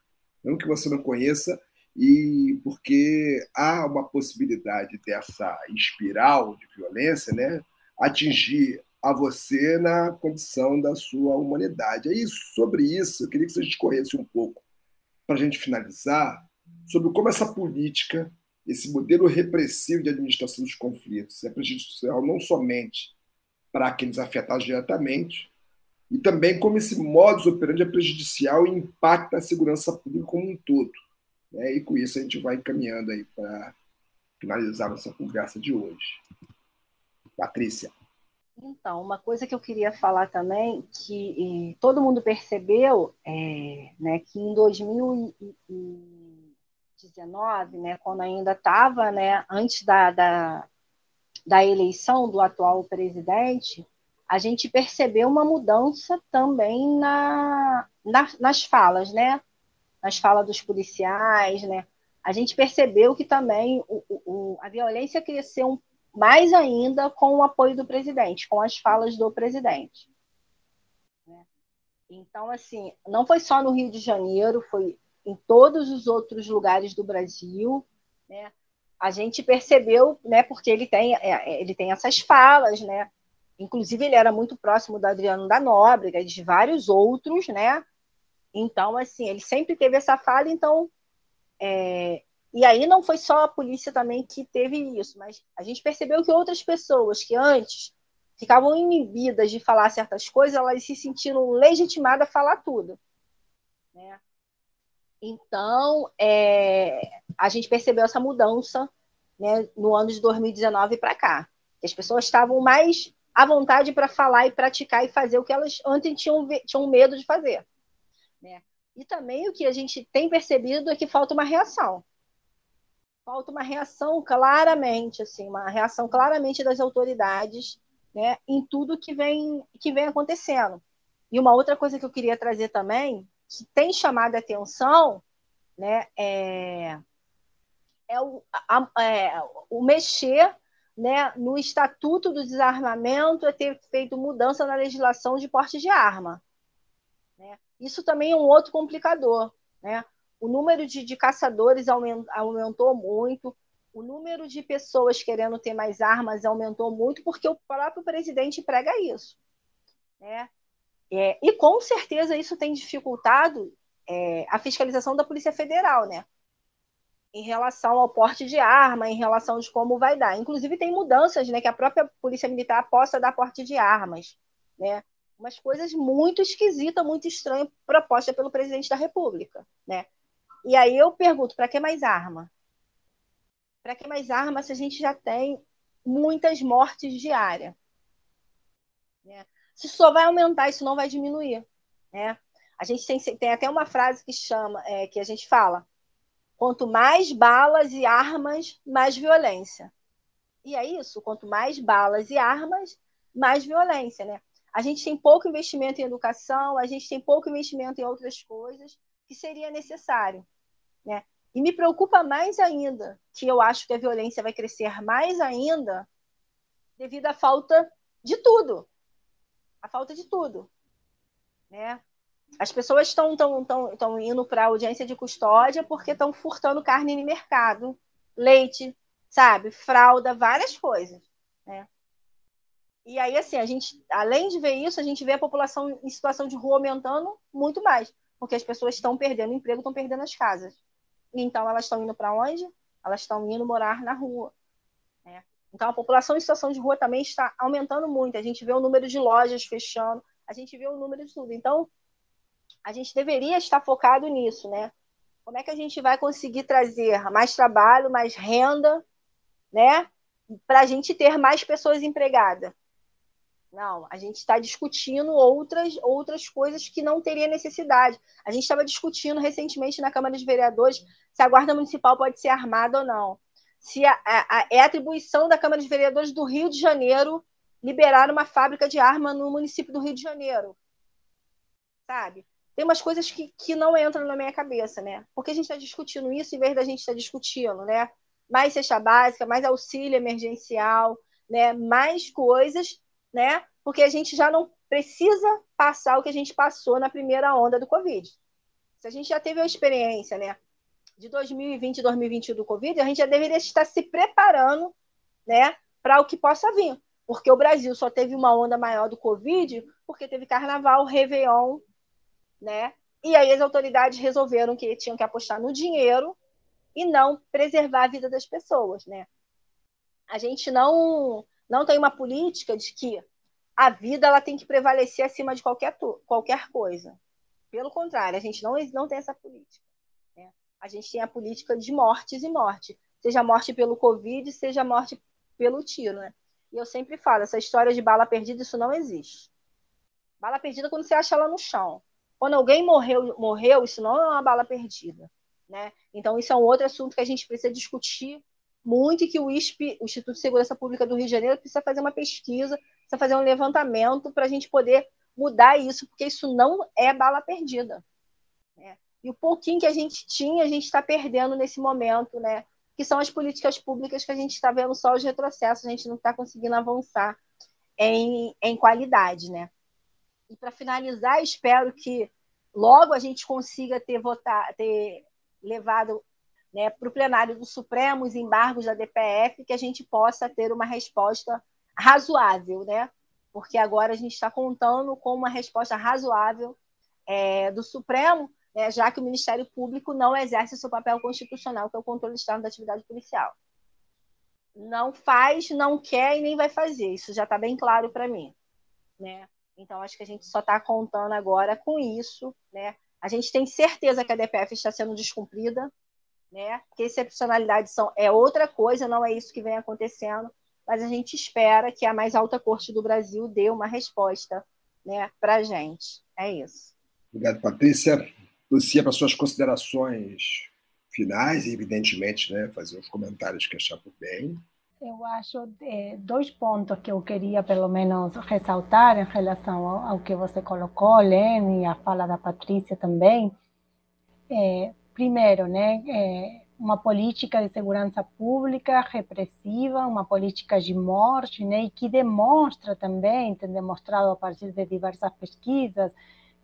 mesmo que você não conheça, e porque há uma possibilidade dessa espiral de violência, né, atingir a você na condição da sua humanidade. Aí sobre isso, eu queria que você discorresse um pouco para a gente finalizar sobre como essa política, esse modelo repressivo de administração dos conflitos é prejudicial não somente para aqueles afetados diretamente, e também como esse modus operandi é prejudicial e impacta a segurança pública como um todo. Né? E com isso a gente vai encaminhando aí para finalizar nossa conversa de hoje. Patrícia. Então, uma coisa que eu queria falar também, que todo mundo percebeu, é, né, que em 2019, né, quando ainda estava, né, antes da, da, da eleição do atual presidente, a gente percebeu uma mudança também na, na, nas falas, né? Nas falas dos policiais, né? A gente percebeu que também o, o, a violência cresceu mais ainda com o apoio do presidente, com as falas do presidente. Né? Então, assim, não foi só no Rio de Janeiro, foi em todos os outros lugares do Brasil, né? a gente percebeu, né, porque ele tem, é, é, ele tem essas falas, né, inclusive ele era muito próximo do Adriano da Nóbrega e de vários outros, né, então, assim, ele sempre teve essa fala, então, é, e aí não foi só a polícia também que teve isso, mas a gente percebeu que outras pessoas que antes ficavam inibidas de falar certas coisas, elas se sentiram legitimadas a falar tudo, né, então, é, a gente percebeu essa mudança né, no ano de 2019 para cá. As pessoas estavam mais à vontade para falar e praticar e fazer o que elas antes tinham, tinham medo de fazer. Né? E também o que a gente tem percebido é que falta uma reação. Falta uma reação claramente, assim, uma reação claramente das autoridades né, em tudo que vem, que vem acontecendo. E uma outra coisa que eu queria trazer também, que tem chamado a atenção, né, é, é, o, a, é o mexer né, no Estatuto do Desarmamento, é ter feito mudança na legislação de porte de arma. Né? Isso também é um outro complicador. Né? O número de, de caçadores aumentou muito, o número de pessoas querendo ter mais armas aumentou muito porque o próprio presidente prega isso. Né? É, e com certeza isso tem dificultado é, a fiscalização da Polícia Federal, né? Em relação ao porte de arma, em relação de como vai dar. Inclusive tem mudanças, né? Que a própria Polícia Militar possa dar porte de armas, né? Umas coisas muito esquisitas, muito estranhas, proposta pelo presidente da República, né? E aí eu pergunto, para que mais arma? Para que mais armas se a gente já tem muitas mortes diárias? Né? Se só vai aumentar, isso não vai diminuir. Né? A gente tem, tem até uma frase que chama, é, que a gente fala: quanto mais balas e armas, mais violência. E é isso, quanto mais balas e armas, mais violência, né? A gente tem pouco investimento em educação, a gente tem pouco investimento em outras coisas que seria necessário, né? E me preocupa mais ainda, que eu acho que a violência vai crescer mais ainda devido à falta de tudo. A falta de tudo. Né? As pessoas estão tão, tão, tão indo para audiência de custódia porque estão furtando carne no mercado, leite, sabe, fralda, várias coisas. Né? E aí, assim, a gente, além de ver isso, a gente vê a população em situação de rua aumentando muito mais, porque as pessoas estão perdendo emprego, estão perdendo as casas. Então, elas estão indo para onde? Elas estão indo morar na rua. Né? Então, a população em situação de rua também está aumentando muito. A gente vê o número de lojas fechando, a gente vê o número de tudo. Então, a gente deveria estar focado nisso, né? Como é que a gente vai conseguir trazer mais trabalho, mais renda, né? Para a gente ter mais pessoas empregadas. Não, a gente está discutindo outras, outras coisas que não teria necessidade. A gente estava discutindo recentemente na Câmara de Vereadores se a Guarda Municipal pode ser armada ou não. Se a, a, é atribuição da Câmara de Vereadores do Rio de Janeiro liberar uma fábrica de arma no município do Rio de Janeiro. Sabe? Tem umas coisas que, que não entram na minha cabeça, né? Porque a gente está discutindo isso em vez da gente estar tá discutindo, né? Mais cesta básica, mais auxílio emergencial, né? Mais coisas né? Porque a gente já não precisa passar o que a gente passou na primeira onda do Covid. Se a gente já teve a experiência, né, de 2020 e 2021 do Covid, a gente já deveria estar se preparando, né, para o que possa vir. Porque o Brasil só teve uma onda maior do Covid porque teve carnaval, Réveillon, né? E aí as autoridades resolveram que tinham que apostar no dinheiro e não preservar a vida das pessoas, né? A gente não não tem uma política de que a vida ela tem que prevalecer acima de qualquer, qualquer coisa. Pelo contrário, a gente não, não tem essa política. Né? A gente tem a política de mortes e morte. Seja morte pelo Covid, seja morte pelo tiro. Né? E eu sempre falo, essa história de bala perdida, isso não existe. Bala perdida quando você acha ela no chão. Quando alguém morreu, morreu, isso não é uma bala perdida. Né? Então, isso é um outro assunto que a gente precisa discutir muito e que o ISP, o Instituto de Segurança Pública do Rio de Janeiro, precisa fazer uma pesquisa, precisa fazer um levantamento para a gente poder mudar isso, porque isso não é bala perdida. Né? E o pouquinho que a gente tinha, a gente está perdendo nesse momento, né? que são as políticas públicas que a gente está vendo só os retrocessos, a gente não está conseguindo avançar em, em qualidade. Né? E para finalizar, espero que logo a gente consiga ter, votar, ter levado né, para o plenário do Supremo, os embargos da DPF, que a gente possa ter uma resposta razoável, né? Porque agora a gente está contando com uma resposta razoável é, do Supremo, né, já que o Ministério Público não exerce seu papel constitucional, que é o controle externo da atividade policial. Não faz, não quer e nem vai fazer. Isso já está bem claro para mim, né? Então acho que a gente só está contando agora com isso, né? A gente tem certeza que a DPF está sendo descumprida, né? Que excepcionalidade são, é outra coisa, não é isso que vem acontecendo. mas a gente espera que a mais alta corte do Brasil dê uma resposta né, para a gente. É isso. Obrigado, Patrícia. Lucia, para suas considerações finais e, evidentemente, né, fazer os comentários que achar por bem. Eu acho é, dois pontos que eu queria, pelo menos, ressaltar em relação ao, ao que você colocou, Lene, e a fala da Patrícia também. É, primeiro, né, é, uma política de segurança pública repressiva, uma política de morte, né, e que demonstra também, tem demonstrado a partir de diversas pesquisas,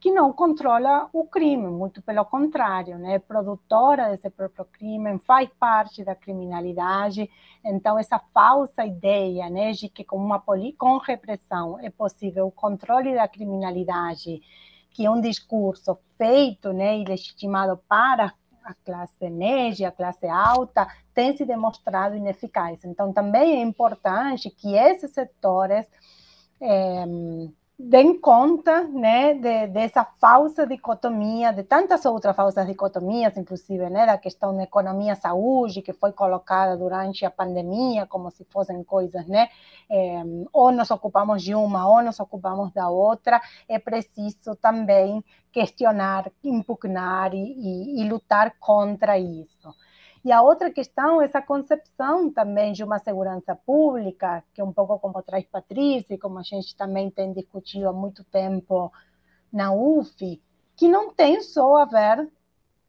que não controla o crime, muito pelo contrário, né, é produtora desse próprio crime, faz parte da criminalidade. Então, essa falsa ideia né, de que com, uma com repressão é possível o controle da criminalidade, que é um discurso feito né, e legitimado para a classe média, a classe alta, tem se demonstrado ineficaz. Então, também é importante que esses setores é, deem conta né, de, dessa falsa dicotomia, de tantas outras falsas dicotomias, inclusive, né, da questão da economia-saúde, que foi colocada durante a pandemia, como se fossem coisas, né, é, ou nos ocupamos de uma, ou nos ocupamos da outra, é preciso também questionar, impugnar e, e, e lutar contra isso. E a outra questão essa concepção também de uma segurança pública, que é um pouco como traz Patrícia, como a gente também tem discutido há muito tempo na UF, que não tem só a ver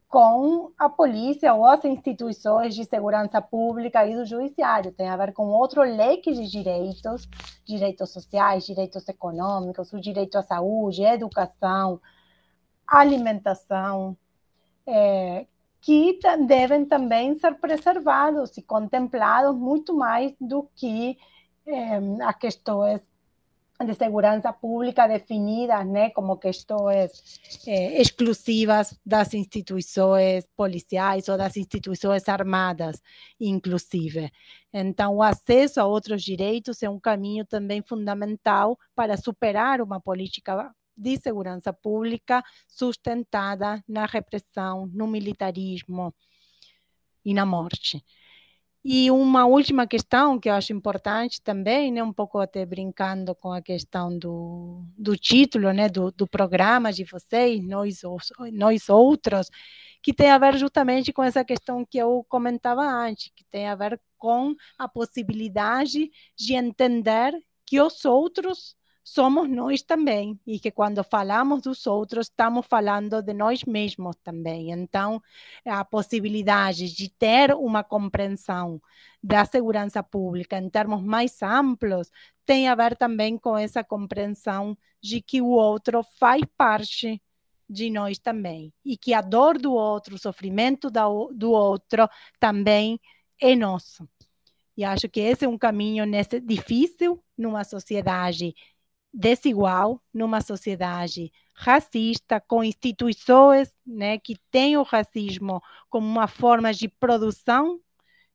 com a polícia ou as instituições de segurança pública e do judiciário, tem a ver com outro leque de direitos, direitos sociais, direitos econômicos, o direito à saúde, educação, alimentação, é, que devem também ser preservados e contemplados muito mais do que eh, as questões de segurança pública definidas né, como questões eh, exclusivas das instituições policiais ou das instituições armadas, inclusive. Então, o acesso a outros direitos é um caminho também fundamental para superar uma política de segurança pública sustentada na repressão, no militarismo e na morte. E uma última questão que eu acho importante também, né, um pouco até brincando com a questão do, do título né, do, do programa de vocês, nós, nós outros, que tem a ver justamente com essa questão que eu comentava antes, que tem a ver com a possibilidade de entender que os outros somos nós também, e que quando falamos dos outros, estamos falando de nós mesmos também. Então, a possibilidade de ter uma compreensão da segurança pública em termos mais amplos tem a ver também com essa compreensão de que o outro faz parte de nós também, e que a dor do outro, o sofrimento do outro também é nosso. E acho que esse é um caminho nesse, difícil numa sociedade desigual numa sociedade racista, com instituições né, que têm o racismo como uma forma de produção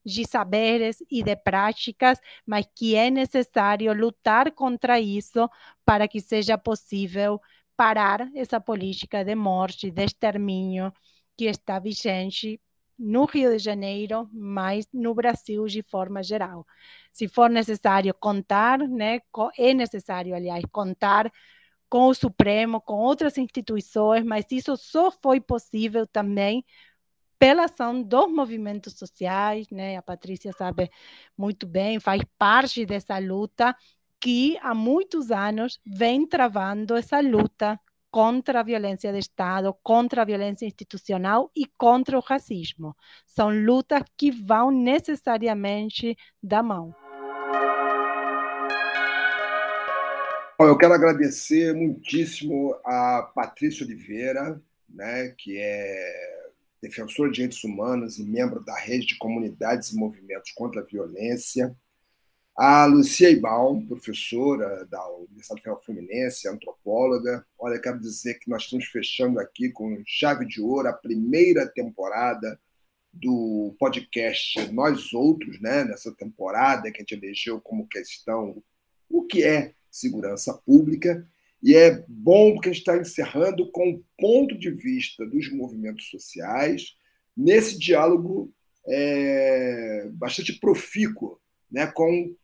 de saberes e de práticas, mas que é necessário lutar contra isso para que seja possível parar essa política de morte, de extermínio que está vigente no Rio de Janeiro, mas no Brasil de forma geral. Se for necessário contar, né, é necessário, aliás, contar com o Supremo, com outras instituições, mas isso só foi possível também pela ação dos movimentos sociais, né? A Patrícia sabe muito bem, faz parte dessa luta que há muitos anos vem travando essa luta contra a violência de Estado, contra a violência institucional e contra o racismo. São lutas que vão necessariamente da mão. Eu quero agradecer muitíssimo a Patrícia Oliveira, né, que é defensora de direitos humanos e membro da rede de comunidades e movimentos contra a violência a Lucia Ibaum, professora da Universidade Federal Fluminense, antropóloga. Olha, quero dizer que nós estamos fechando aqui com chave de ouro a primeira temporada do podcast Nós Outros, né? nessa temporada que a gente elegeu como questão o que é segurança pública. E é bom porque a gente está encerrando com o ponto de vista dos movimentos sociais nesse diálogo é, bastante profícuo né, com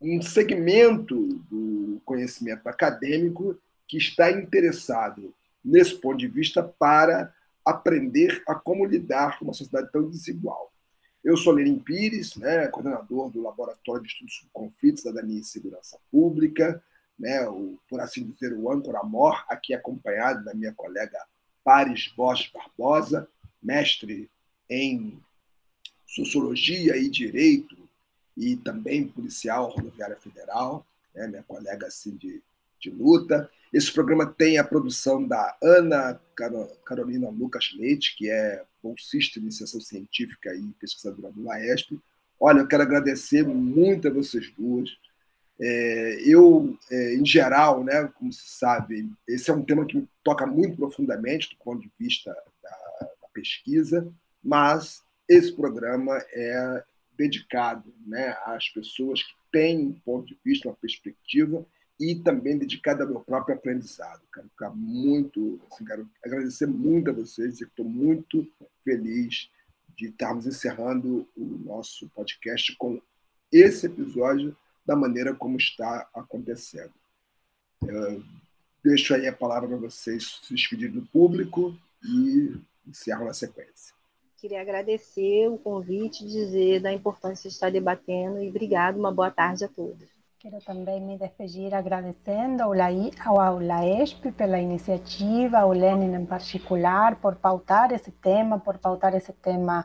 um segmento do conhecimento acadêmico que está interessado nesse ponto de vista para aprender a como lidar com uma sociedade tão desigual. Eu sou Lenin Pires, né, coordenador do Laboratório de Estudos sobre Conflitos, Cidadania e Segurança Pública, né, o, por assim dizer, o âncora mor, aqui acompanhado da minha colega Paris Bosch Barbosa, mestre em Sociologia e Direito e também policial rodoviária federal, né, minha colega assim de, de luta. Esse programa tem a produção da Ana Carolina Lucas Leite, que é bolsista de iniciação científica e pesquisadora do LAESP. Olha, eu quero agradecer muito a vocês duas. É, eu, é, em geral, né, como se sabe, esse é um tema que me toca muito profundamente do ponto de vista da, da pesquisa, mas esse programa é dedicado né, às pessoas que têm um ponto de vista, uma perspectiva e também dedicado ao meu próprio aprendizado. Quero ficar muito, assim, quero agradecer muito a vocês estou muito feliz de estarmos encerrando o nosso podcast com esse episódio da maneira como está acontecendo. Eu deixo aí a palavra para vocês se despedir do público e encerro na sequência. Queria agradecer o convite, dizer da importância de estar debatendo e obrigado, uma boa tarde a todos. Quero também me despedir agradecendo ao, ao LAESP pela iniciativa, ao Lenin em particular, por pautar esse tema, por pautar esse tema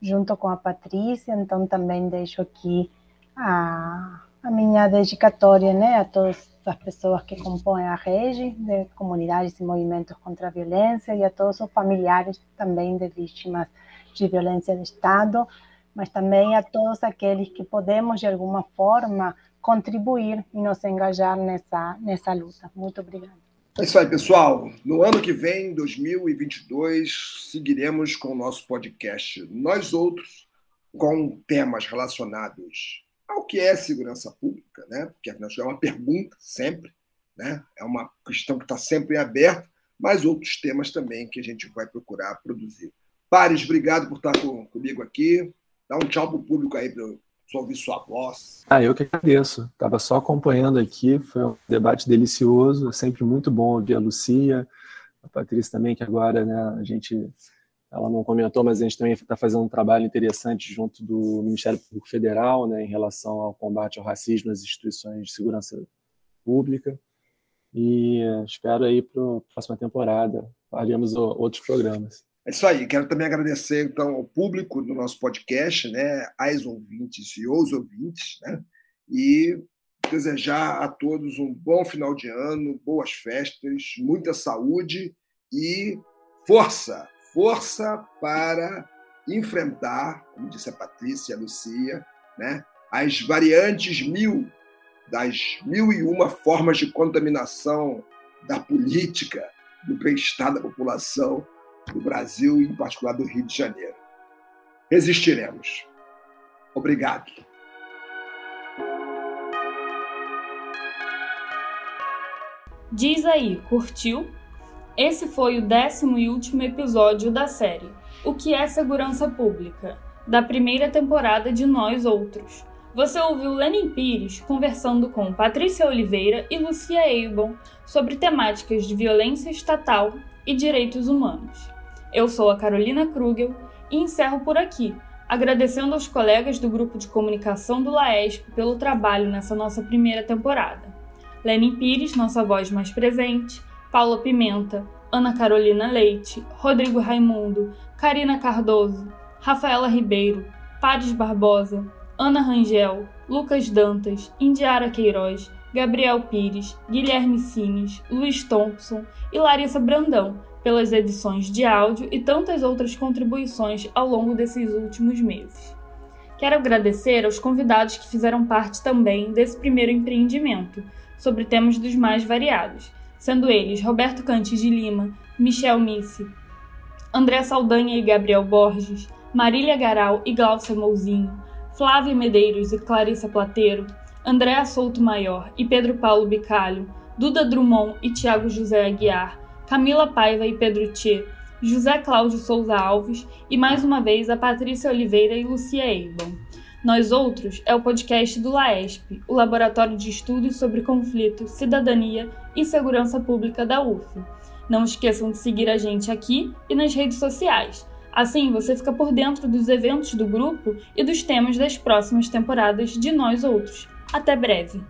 junto com a Patrícia. Então, também deixo aqui a, a minha dedicatória né, a todas as pessoas que compõem a rede de comunidades e movimentos contra a violência e a todos os familiares também de vítimas de violência de Estado, mas também a todos aqueles que podemos, de alguma forma, contribuir e nos engajar nessa, nessa luta. Muito obrigada. É isso aí, pessoal. No ano que vem, 2022, seguiremos com o nosso podcast Nós Outros, com temas relacionados ao que é segurança pública, né? porque afinal é uma pergunta sempre, né? é uma questão que está sempre em aberto, mas outros temas também que a gente vai procurar produzir. Pares, obrigado por estar com, comigo aqui. Dá um tchau para o público aí, para ouvir sua voz. Ah, eu que agradeço. Estava só acompanhando aqui, foi um debate delicioso, é sempre muito bom ouvir a Lucia, a Patrícia também, que agora né, a gente, ela não comentou, mas a gente também está fazendo um trabalho interessante junto do Ministério Público Federal, né, em relação ao combate ao racismo nas instituições de segurança pública. E espero aí para a próxima temporada faremos outros programas. É isso aí. Quero também agradecer então ao público do nosso podcast, né, às ouvintes e os ouvintes, né, e desejar a todos um bom final de ano, boas festas, muita saúde e força, força para enfrentar, como disse a Patrícia a Lucia, né, as variantes mil das mil e uma formas de contaminação da política, do bem-estar da população do Brasil e, em particular, do Rio de Janeiro. Resistiremos. Obrigado. Diz aí, curtiu? Esse foi o décimo e último episódio da série O que é Segurança Pública, da primeira temporada de Nós Outros. Você ouviu Lenin Pires conversando com Patrícia Oliveira e Lucia Eibon sobre temáticas de violência estatal e direitos humanos. Eu sou a Carolina Krugel e encerro por aqui, agradecendo aos colegas do grupo de comunicação do LAESP pelo trabalho nessa nossa primeira temporada. Lenin Pires, nossa voz mais presente, Paula Pimenta, Ana Carolina Leite, Rodrigo Raimundo, Karina Cardoso, Rafaela Ribeiro, Pares Barbosa, Ana Rangel, Lucas Dantas, Indiara Queiroz, Gabriel Pires, Guilherme Sines, Luiz Thompson e Larissa Brandão, pelas edições de áudio e tantas outras contribuições ao longo desses últimos meses. Quero agradecer aos convidados que fizeram parte também desse primeiro empreendimento, sobre temas dos mais variados, sendo eles Roberto Cantes de Lima, Michel Missi, André Saldanha e Gabriel Borges, Marília Garal e Glaucia Mouzinho, Flávia Medeiros e Clarissa Plateiro, Andréa Souto Maior e Pedro Paulo Bicalho, Duda Drummond e Tiago José Aguiar, Camila Paiva e Pedro Tchê, José Cláudio Souza Alves e mais uma vez a Patrícia Oliveira e Lucia Eibon. Nós Outros é o podcast do LAESP, o Laboratório de Estudos sobre Conflito, Cidadania e Segurança Pública da UF. Não esqueçam de seguir a gente aqui e nas redes sociais. Assim você fica por dentro dos eventos do grupo e dos temas das próximas temporadas de Nós Outros. Até breve!